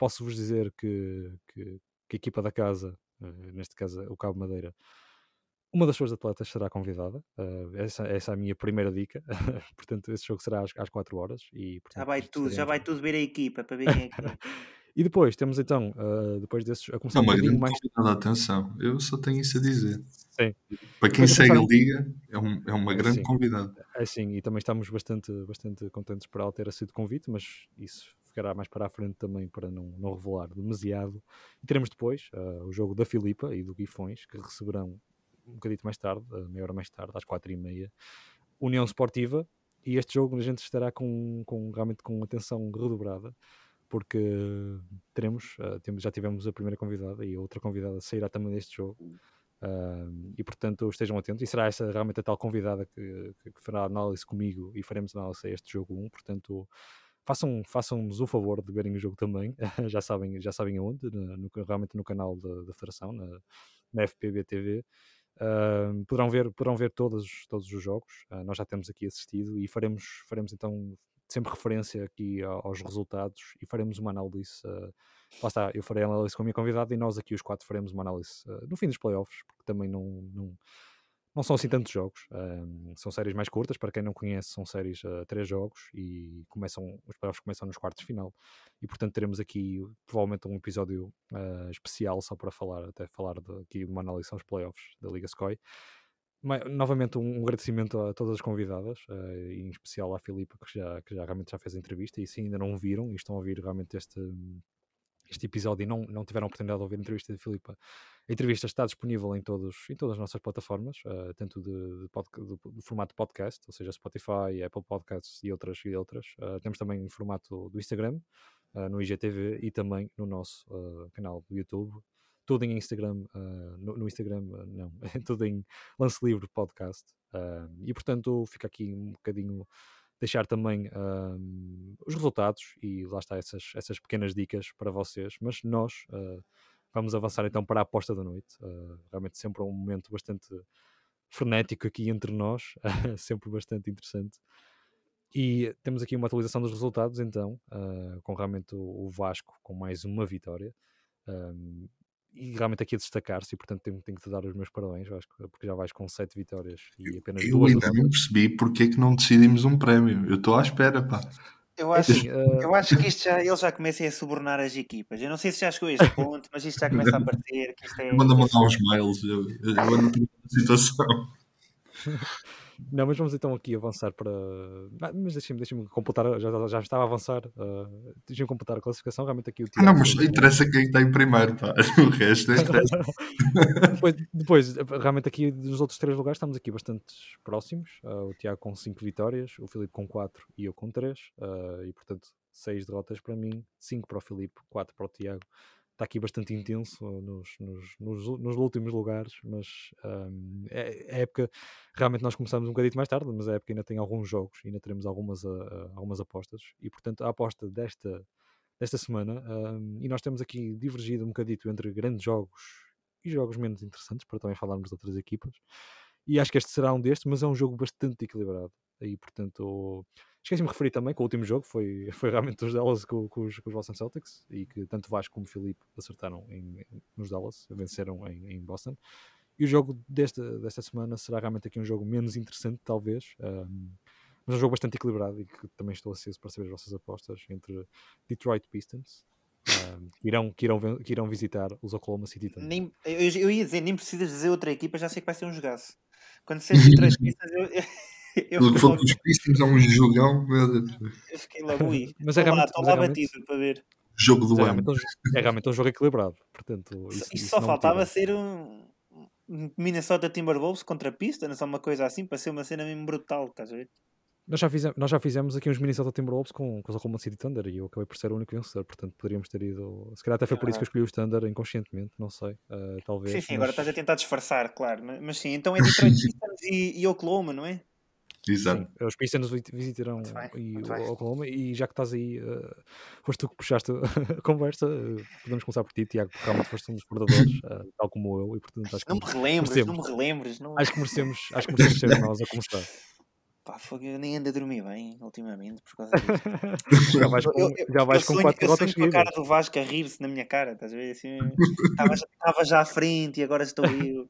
Posso-vos dizer que, que, que a equipa da casa, uh, neste caso o Cabo Madeira, uma das suas atletas será convidada. Uh, essa, essa é a minha primeira dica. <laughs> portanto, esse jogo será às, às 4 horas. E, portanto, Já vai tudo, já vai tudo ver a equipa para ver quem é que é. E depois temos então, uh, depois desses, a começar É um uma bocadinho grande mais. convidada, atenção. Eu só tenho isso a dizer. Sim. Para quem segue a Liga, é, um- é uma grande Sim. convidada. É sim, e também estamos bastante, bastante contentes por ela ter aceito o convite, mas isso ficará mais para a frente também para não, não revelar demasiado. E teremos depois ah, o jogo da Filipa e do Guifões, que receberão um bocadito mais tarde, ah, meia hora mais tarde, às quatro e meia, União Esportiva, e este jogo a gente estará com, com realmente com atenção redobrada, porque teremos, ah, temos, já tivemos a primeira convidada e a outra convidada sairá também deste jogo. Ah, e portanto estejam atentos, e será essa realmente a tal convidada que, que, que fará análise comigo e faremos análise a este jogo 1, portanto façam, façam-nos o favor de verem o jogo também, <laughs> já sabem, já sabem aonde, no, no- realmente no canal da, da Federação, na, na FPB TV. Ah, poderão ver, poderão ver todos, todos os jogos, Ah, nós já temos aqui assistido e faremos, faremos então sempre referência aqui aos resultados e faremos uma análise. Uh, lá está, eu farei a análise com a minha convidada e nós aqui os quatro faremos uma análise uh, no fim dos playoffs, porque também não, não, não são assim tantos jogos. Um, são séries mais curtas, para quem não conhece, são séries a uh, três jogos e começam, os playoffs começam nos quartos de final. E portanto teremos aqui provavelmente um episódio uh, especial só para falar, até falar de, aqui de uma análise aos playoffs da Liga Sky. Mas, novamente um, um, agradecimento a todas as convidadas, uh, em especial à Filipa, que já, que já realmente já fez a entrevista, e se ainda não viram e estão a ouvir realmente este, este episódio e não, não tiveram a oportunidade de ouvir a entrevista de Filipa, a entrevista está disponível em, todos, em todas as nossas plataformas, uh, tanto de, de, de, de, formato podcast, ou seja, Spotify, Apple Podcasts e outras. E outras. Uh, temos também em formato do Instagram, uh, no IGTV e também no nosso canal do YouTube. Tudo em Instagram, no, no, Instagram, não, <laughs> tudo em Lance Livre Podcast. e portanto, fica aqui um bocadinho deixar também uh, os resultados e lá está essas, essas pequenas dicas para vocês. Mas nós uh, vamos avançar então para a aposta da noite. Uh, realmente sempre um momento bastante frenético aqui entre nós, <laughs> sempre bastante interessante. E temos aqui uma atualização dos resultados, então, com realmente o, Vasco com mais uma vitória e realmente aqui a destacar-se, e portanto tenho, tenho que te dar os meus parabéns, acho, porque já vais com sete vitórias e apenas eu duas. Eu ainda não percebi porque é que não decidimos um prémio. Eu estou à espera, pá. Eu acho, assim, uh... eu acho que isto já, ele já começa a subornar as equipas. Eu não sei se já chegou a este ponto, mas isto já começa a <laughs> aparecer. Que isto é... Manda mandar uns mails, eu, eu, eu ando situação. <laughs> Não, mas vamos então aqui avançar para. Mas deixem-me deixem completar, já, já estava a avançar. Uh, deixem-me completar a classificação. Realmente aqui o Tiago. Ah, não, mas interessa quem está em primeiro, pá. <laughs> O resto é interessa. <laughs> depois, depois, realmente aqui dos outros três lugares estamos aqui bastante próximos. Uh, o Tiago com 5 vitórias, o Filipe com 4 e eu com 3. Uh, e portanto, 6 derrotas para mim, 5 para o Filipe, 4 para o Tiago está aqui bastante intenso nos, nos, nos, nos últimos lugares, mas um, é, é, época, realmente nós começamos um bocadinho mais tarde, mas a época ainda tem alguns jogos, ainda teremos algumas, uh, algumas apostas, e portanto a aposta desta, desta semana, um, e nós temos aqui divergido um bocadito entre grandes jogos e jogos menos interessantes, para também falarmos de outras equipas, e acho que este será um destes, mas é um jogo bastante equilibrado, e portanto Esqueci-me de referir também que o último jogo foi, <laughs> foi realmente os Dallas com, com, os, com os Boston Celtics e que tanto Vasco como Filipe acertaram em, nos Dallas, venceram em, em Boston. E o jogo desta, desta semana será realmente aqui um jogo menos interessante, talvez, um, mas um jogo bastante equilibrado e que também estou aceso para saber as vossas apostas entre Detroit Pistons, um, que, irão, que, irão, que irão visitar os Oklahoma City Thunder. Nem, eu, eu, ia dizer, nem precisas dizer outra equipa, já sei que vai ser um jogaço. Quando se Detroit Pistons, eu, eu Tudo que for dos Pistons é um jogão, meu Deus. Eu fiquei logo aí. <laughs> Mas é realmente, lá, lá batido para ver. Jogo do é ano. Realmente, é realmente um jogo equilibrado. Portanto, isso, isso, isso só faltava ser um Minnesota Timberwolves contra Pistons ou uma coisa assim para ser uma cena mesmo brutal, estás a ver? Nós já, fizemos, nós já fizemos aqui uns Minnesota Timberwolves com, com os Oklahoma City Thunder e eu acabei por ser o único vencedor, portanto poderíamos ter ido. Se calhar até foi por isso que eu escolhi os Thunder inconscientemente, não sei, uh, talvez. Sim, sim, mas... agora estás a tentar disfarçar, claro, mas, mas sim, então <laughs> é Detroit Pistons e, e Oklahoma, não é? Exato. Sim, os Pistons visitarão e o Oklahoma e já que estás aí, uh, foste tu que puxaste a <laughs> conversa, uh, podemos começar por ti, Tiago, porque realmente foste um dos perdedores, uh, tal como eu, e portanto acho que não me relembres, não me relembres. Não... Acho, que merecemos, acho que merecemos ser <laughs> nós a começar. Pá, eu nem ando a dormir bem ultimamente por causa disso. <laughs> já vais com, eu, eu, já vais com sonho, quatro derrotas seguidas. a cara do Vasco a rir-se na minha cara, estás a ver? Assim, estava já à frente e agora estou eu.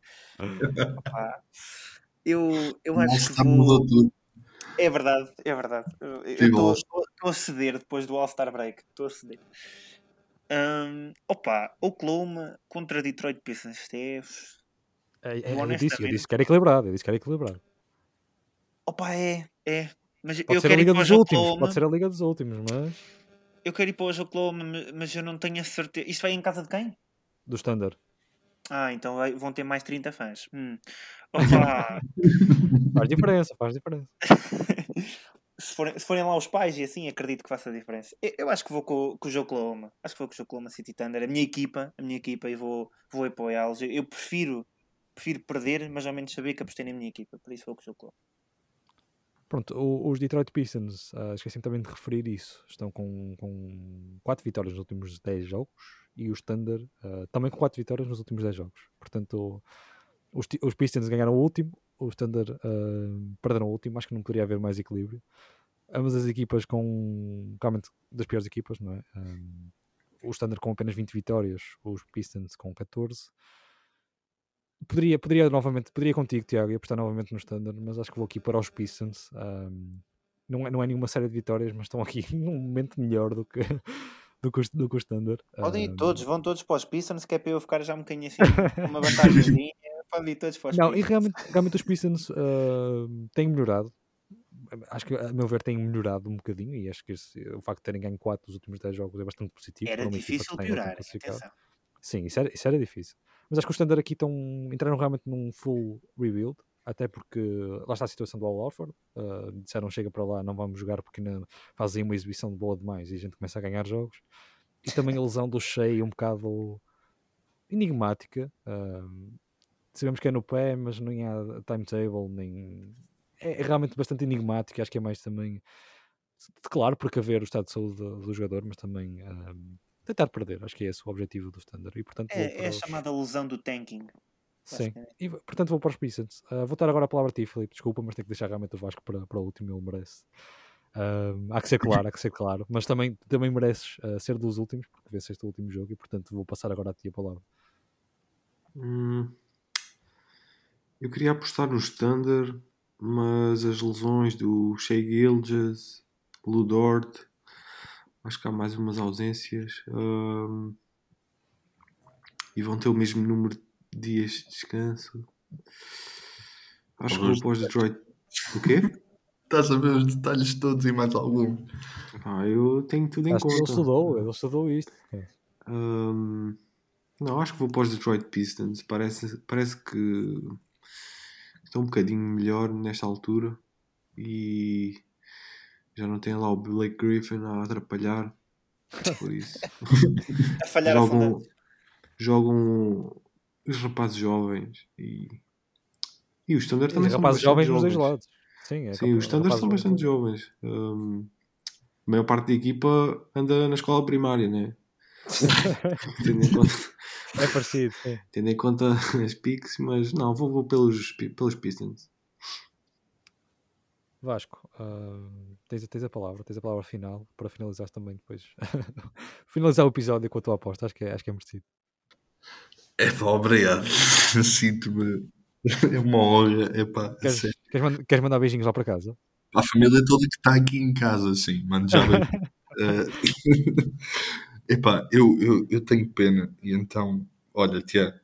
Pá. Eu, eu acho que vou... É verdade, é verdade. Eu estou a ceder depois do All-Star Break. Estou a ceder. Um, opa, Oklahoma contra Detroit Pistons. É, é, é, eu, disse, eu disse que era equilibrado. Eu disse que era equilibrado. Opa, é, é. Mas pode eu ser quero a Liga dos Últimos. Oklahoma. Pode ser a Liga dos Últimos, mas. Eu quero ir para o Oklahoma, mas eu não tenho a certeza. Isto vai em casa de quem? Do Standard. Ah, então vão ter mais 30 fãs. Hum. <laughs> Opa! faz diferença, faz diferença. <laughs> se, forem, se forem lá os pais e assim, acredito que faça diferença. Eu, eu acho que vou com, com o Oklahoma. Acho que vou com o Oklahoma City Thunder. A minha equipa, a minha equipa, e vou, vou apoiá-los. Eu, eu, prefiro, prefiro perder, mas ao menos saber que apostei na minha equipa. Por isso vou com o Oklahoma. Pronto, os Detroit Pistons, uh, esqueci também de referir isso, estão com, com 4 vitórias nos últimos 10 jogos e os Thunder uh, também com 4 vitórias nos últimos 10 jogos. Portanto, os, os Pistons ganharam o último, os Thunder uh, perderam o último. Acho que não poderia haver mais equilíbrio. ambas as equipas com realmente das piores equipas, não é? Um, o Standard com apenas 20 vitórias, os Pistons com 14. Poderia, poderia novamente, poderia contigo, Tiago, e apostar novamente no Standard, mas acho que vou aqui para os Pistons. Um, não, é, não é nenhuma série de vitórias, mas estão aqui <laughs> num momento melhor do que, do que, do que o Standard. Podem ir todos, vão todos para os Pistons, que é para eu ficar já um bocadinho assim, uma vantagemzinha. <laughs> Podem ir todos para os não, Pistons. E realmente, realmente os Pistons uh, têm melhorado. Acho que, a meu ver, têm melhorado um bocadinho e acho que esse, o facto de terem ganho 4 dos últimos 10 jogos é bastante positivo. Era difícil piorar, Sim, isso era, isso era difícil. Mas acho que o Standard aqui estão, entraram realmente num full rebuild até porque lá está a situação do Al Orford. Uh, disseram chega para lá, não vamos jogar porque não fazem uma exibição boa demais e a gente começa a ganhar jogos. E também a lesão do Shea um bocado enigmática. Uh, sabemos que é no pé, mas nem há timetable, nem. É, é realmente bastante enigmático. Acho que é mais também, claro, precaver o estado de saúde do, do jogador, mas também um, tentar perder. Acho que é esse o objetivo do Standard. E, portanto, é, é a chamada lesão do tanking. Sim, e, portanto vou para os Pistons. Uh, vou dar agora a palavra a ti, Filipe. Desculpa, mas tenho que deixar realmente o Vasco para, para o último, ele merece. Uh, há que ser claro, há que ser claro. Mas também, também mereces uh, ser dos últimos, porque venceste o último jogo e portanto vou passar agora a ti a palavra. Hum, eu queria apostar no Standard, mas as lesões do Shea Gilges, Ludort, acho que há mais umas ausências. Um, e vão ter o mesmo número de dias de descanso. Acho que vou para os Detroit. O quê? <laughs> Estás a ver os detalhes todos e mais alguns. Ah, eu tenho tudo em acho conta. Ele estudou, ele estudou isto. Um, não, acho que vou para os Detroit Pistons. Parece, parece que estão um bocadinho melhor nesta altura e já não tem lá o Blake Griffin a atrapalhar. Por isso. <laughs> a falhar jogam, a jogam os rapazes jovens e, e os standards também os são rapazes jovens jovens nos dois lados. Sim, é Sim os standards são bastante jovens. Um, a maior parte da equipa anda na escola primária, né? tendo em <laughs> conta, é parecido. Sim. Tendo em conta as piques, mas não, vou, vou pelos, pelos Pistons. Vasco, uh, tens, tens, a palavra, tens a palavra final para finalizar também depois. <laughs> finalizar o episódio com a tua aposta, acho que é, acho que é merecido. É pá, obrigado. <laughs> Sinto-me. É uma honra. É pá, queres, queres, mandar, queres, mandar beijinhos lá para casa? Para a família toda que está aqui em casa, sim. Mano, já uh, <laughs> Epá, eu, eu, eu tenho pena. E então, olha, Tiago,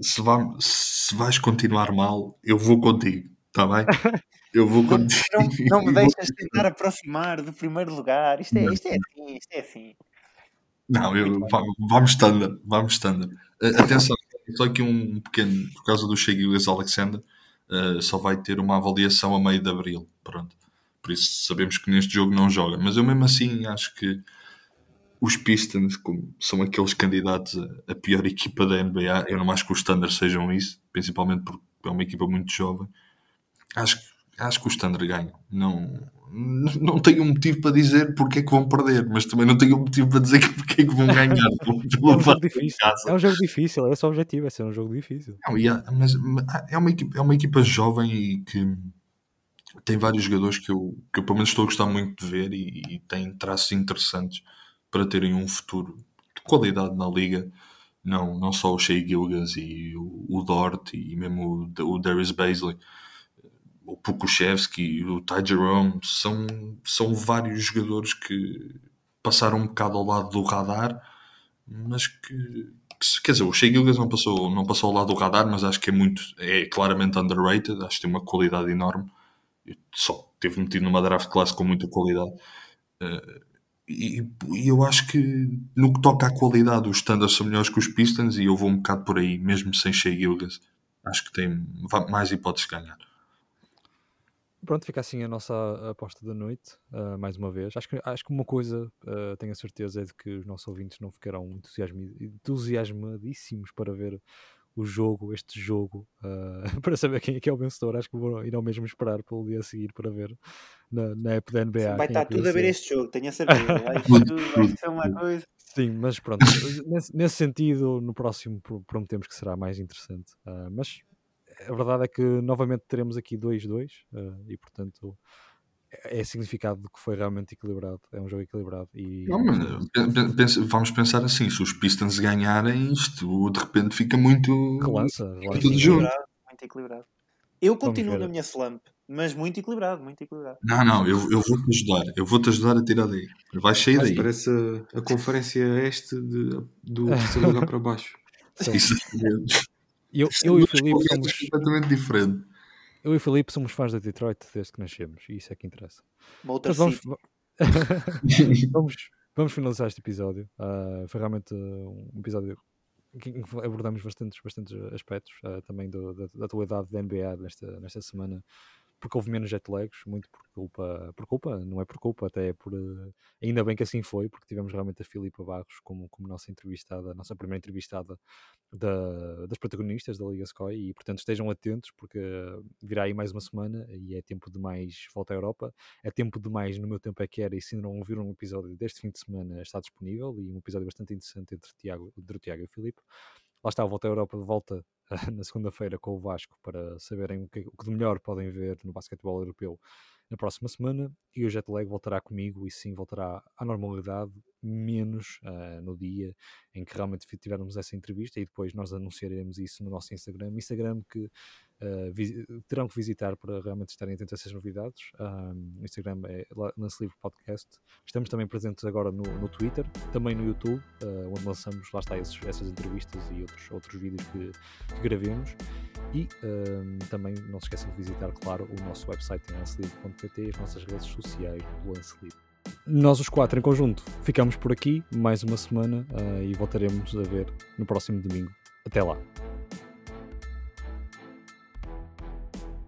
se, vai, se vais continuar mal, eu vou contigo, está bem? Eu vou contigo. Não, não me <laughs> deixas tentar aproximar do primeiro lugar. Isto é, isto é assim, isto é assim. Não, eu, vamos standard, vamos standard. Atenção, só aqui um pequeno, por causa do Shea Alexander, uh, só vai ter uma avaliação a meio de abril, pronto. Por isso sabemos que neste jogo não joga, mas eu mesmo assim acho que os Pistons como são aqueles candidatos a, pior equipa da NBA, eu não acho que os Standard sejam isso, principalmente porque é uma equipa muito jovem. Acho, acho que os Standard ganham. Não, não tenho um motivo para dizer porque é que vão perder, mas também não tenho um motivo para dizer <laughs> porque é que vão ganhar. <laughs> é, um jogo difícil. é um jogo difícil, é só o objetivo, é ser um jogo difícil. Não, há, mas é uma, equipa, é uma equipa jovem e que tem vários jogadores que eu, que eu pelo menos estou a gostar muito de ver e, e tem traços interessantes para terem um futuro de qualidade na liga. Não, não só o Shea Gilgas e o, o Dort e mesmo o, o Darius Baisley o Pukushevski, o Ty Jerome, são, são vários jogadores que passaram um bocado ao lado do radar, mas que, que quer dizer, o Shea Gilgas não passou, não passou ao lado do radar, mas acho que é muito, é claramente underrated, acho que tem uma qualidade enorme, só teve metido numa draft classe com muita qualidade. Uh, e, e, eu acho que no que toca à qualidade, os standards são melhores que os Pistons e eu vou um bocado por aí, mesmo sem Shea Gilgas. Acho que tem mais hipóteses de ganhar. Pronto, fica assim a nossa aposta da noite, uh, mais uma vez. Acho que, acho que uma coisa, uh, tenho a certeza, é de que os nossos ouvintes não ficarão entusiasmadíssimos para ver o jogo, este jogo, uh, <laughs> para saber quem é que é o vencedor. Acho que vou, irão mesmo esperar pelo dia a seguir para ver na, na app da NBA. Vai estar é tudo a ver este jogo, tenho a certeza. <laughs> Vai, vai ser uma coisa. Sim, mas pronto, nesse, nesse, sentido, no próximo prometemos que será mais interessante. mas a verdade é que novamente teremos aqui 2-2 uh, e portanto é significado de que foi realmente equilibrado. É um jogo equilibrado. E... Não, mas eh, pensa, vamos pensar assim: se os Pistons ganharem, isto de repente fica muito. Relança, muito equilibrado, muito equilibrado. Eu continuo na minha slump, mas muito equilibrado, muito equilibrado. Não, não, eu, eu vou-te ajudar. Eu vou-te ajudar a tirar daí. Vai sair daí. Parece a, a conferência este de, do <laughs> terceiro lugar para baixo. Isso. Eu, eu e o Filipe somos completamente diferente. Eu e o Filipe somos fãs da Detroit desde que nascemos e isso é que interessa. Mas vamos, <laughs> vamos, vamos finalizar este episódio. Uh, foi realmente um episódio que abordamos bastantes, bastantes aspectos uh, também do, da, da atualidade da NBA nesta, nesta semana porque houve menos jet lags, muito por culpa, por culpa, não é por culpa, até é por. Uh, ainda bem que assim foi, porque tivemos realmente a Filipa Barros como, como nossa entrevistada, nossa primeira entrevistada da, das protagonistas da Liga Sky, e portanto estejam atentos, porque virá aí mais uma semana e é tempo de mais volta à Europa, é tempo de mais no meu tempo é que era, e se não ouviram um episódio deste fim de semana, está disponível, e um episódio bastante interessante entre, Tiago, entre o Tiago e o Filipe. Lá está Volta à Europa de volta <laughs> na segunda-feira com o Vasco para saberem o que, o que de melhor podem ver no basquetebol europeu na próxima semana e o jet lag voltará comigo e sim voltará à normalidade, menos uh, no dia em que realmente tivermos essa entrevista e depois nós anunciaremos isso no nosso Instagram. Instagram que uh, terão que visitar para realmente estarem atentos a essas novidades. Um, o Instagram é Lance Livre Podcast. Estamos também presentes agora no, no Twitter, também no YouTube, uh, onde lançamos, lá está, esses, essas entrevistas e outros, outros vídeos que, que gravemos. E um, também não se esqueçam de visitar, claro, o nosso website em lancelive.pt e as nossas redes sociais do Lance Livre. Nós os quatro em conjunto ficamos por aqui mais uma semana uh, e voltaremos a ver no próximo domingo. Até lá!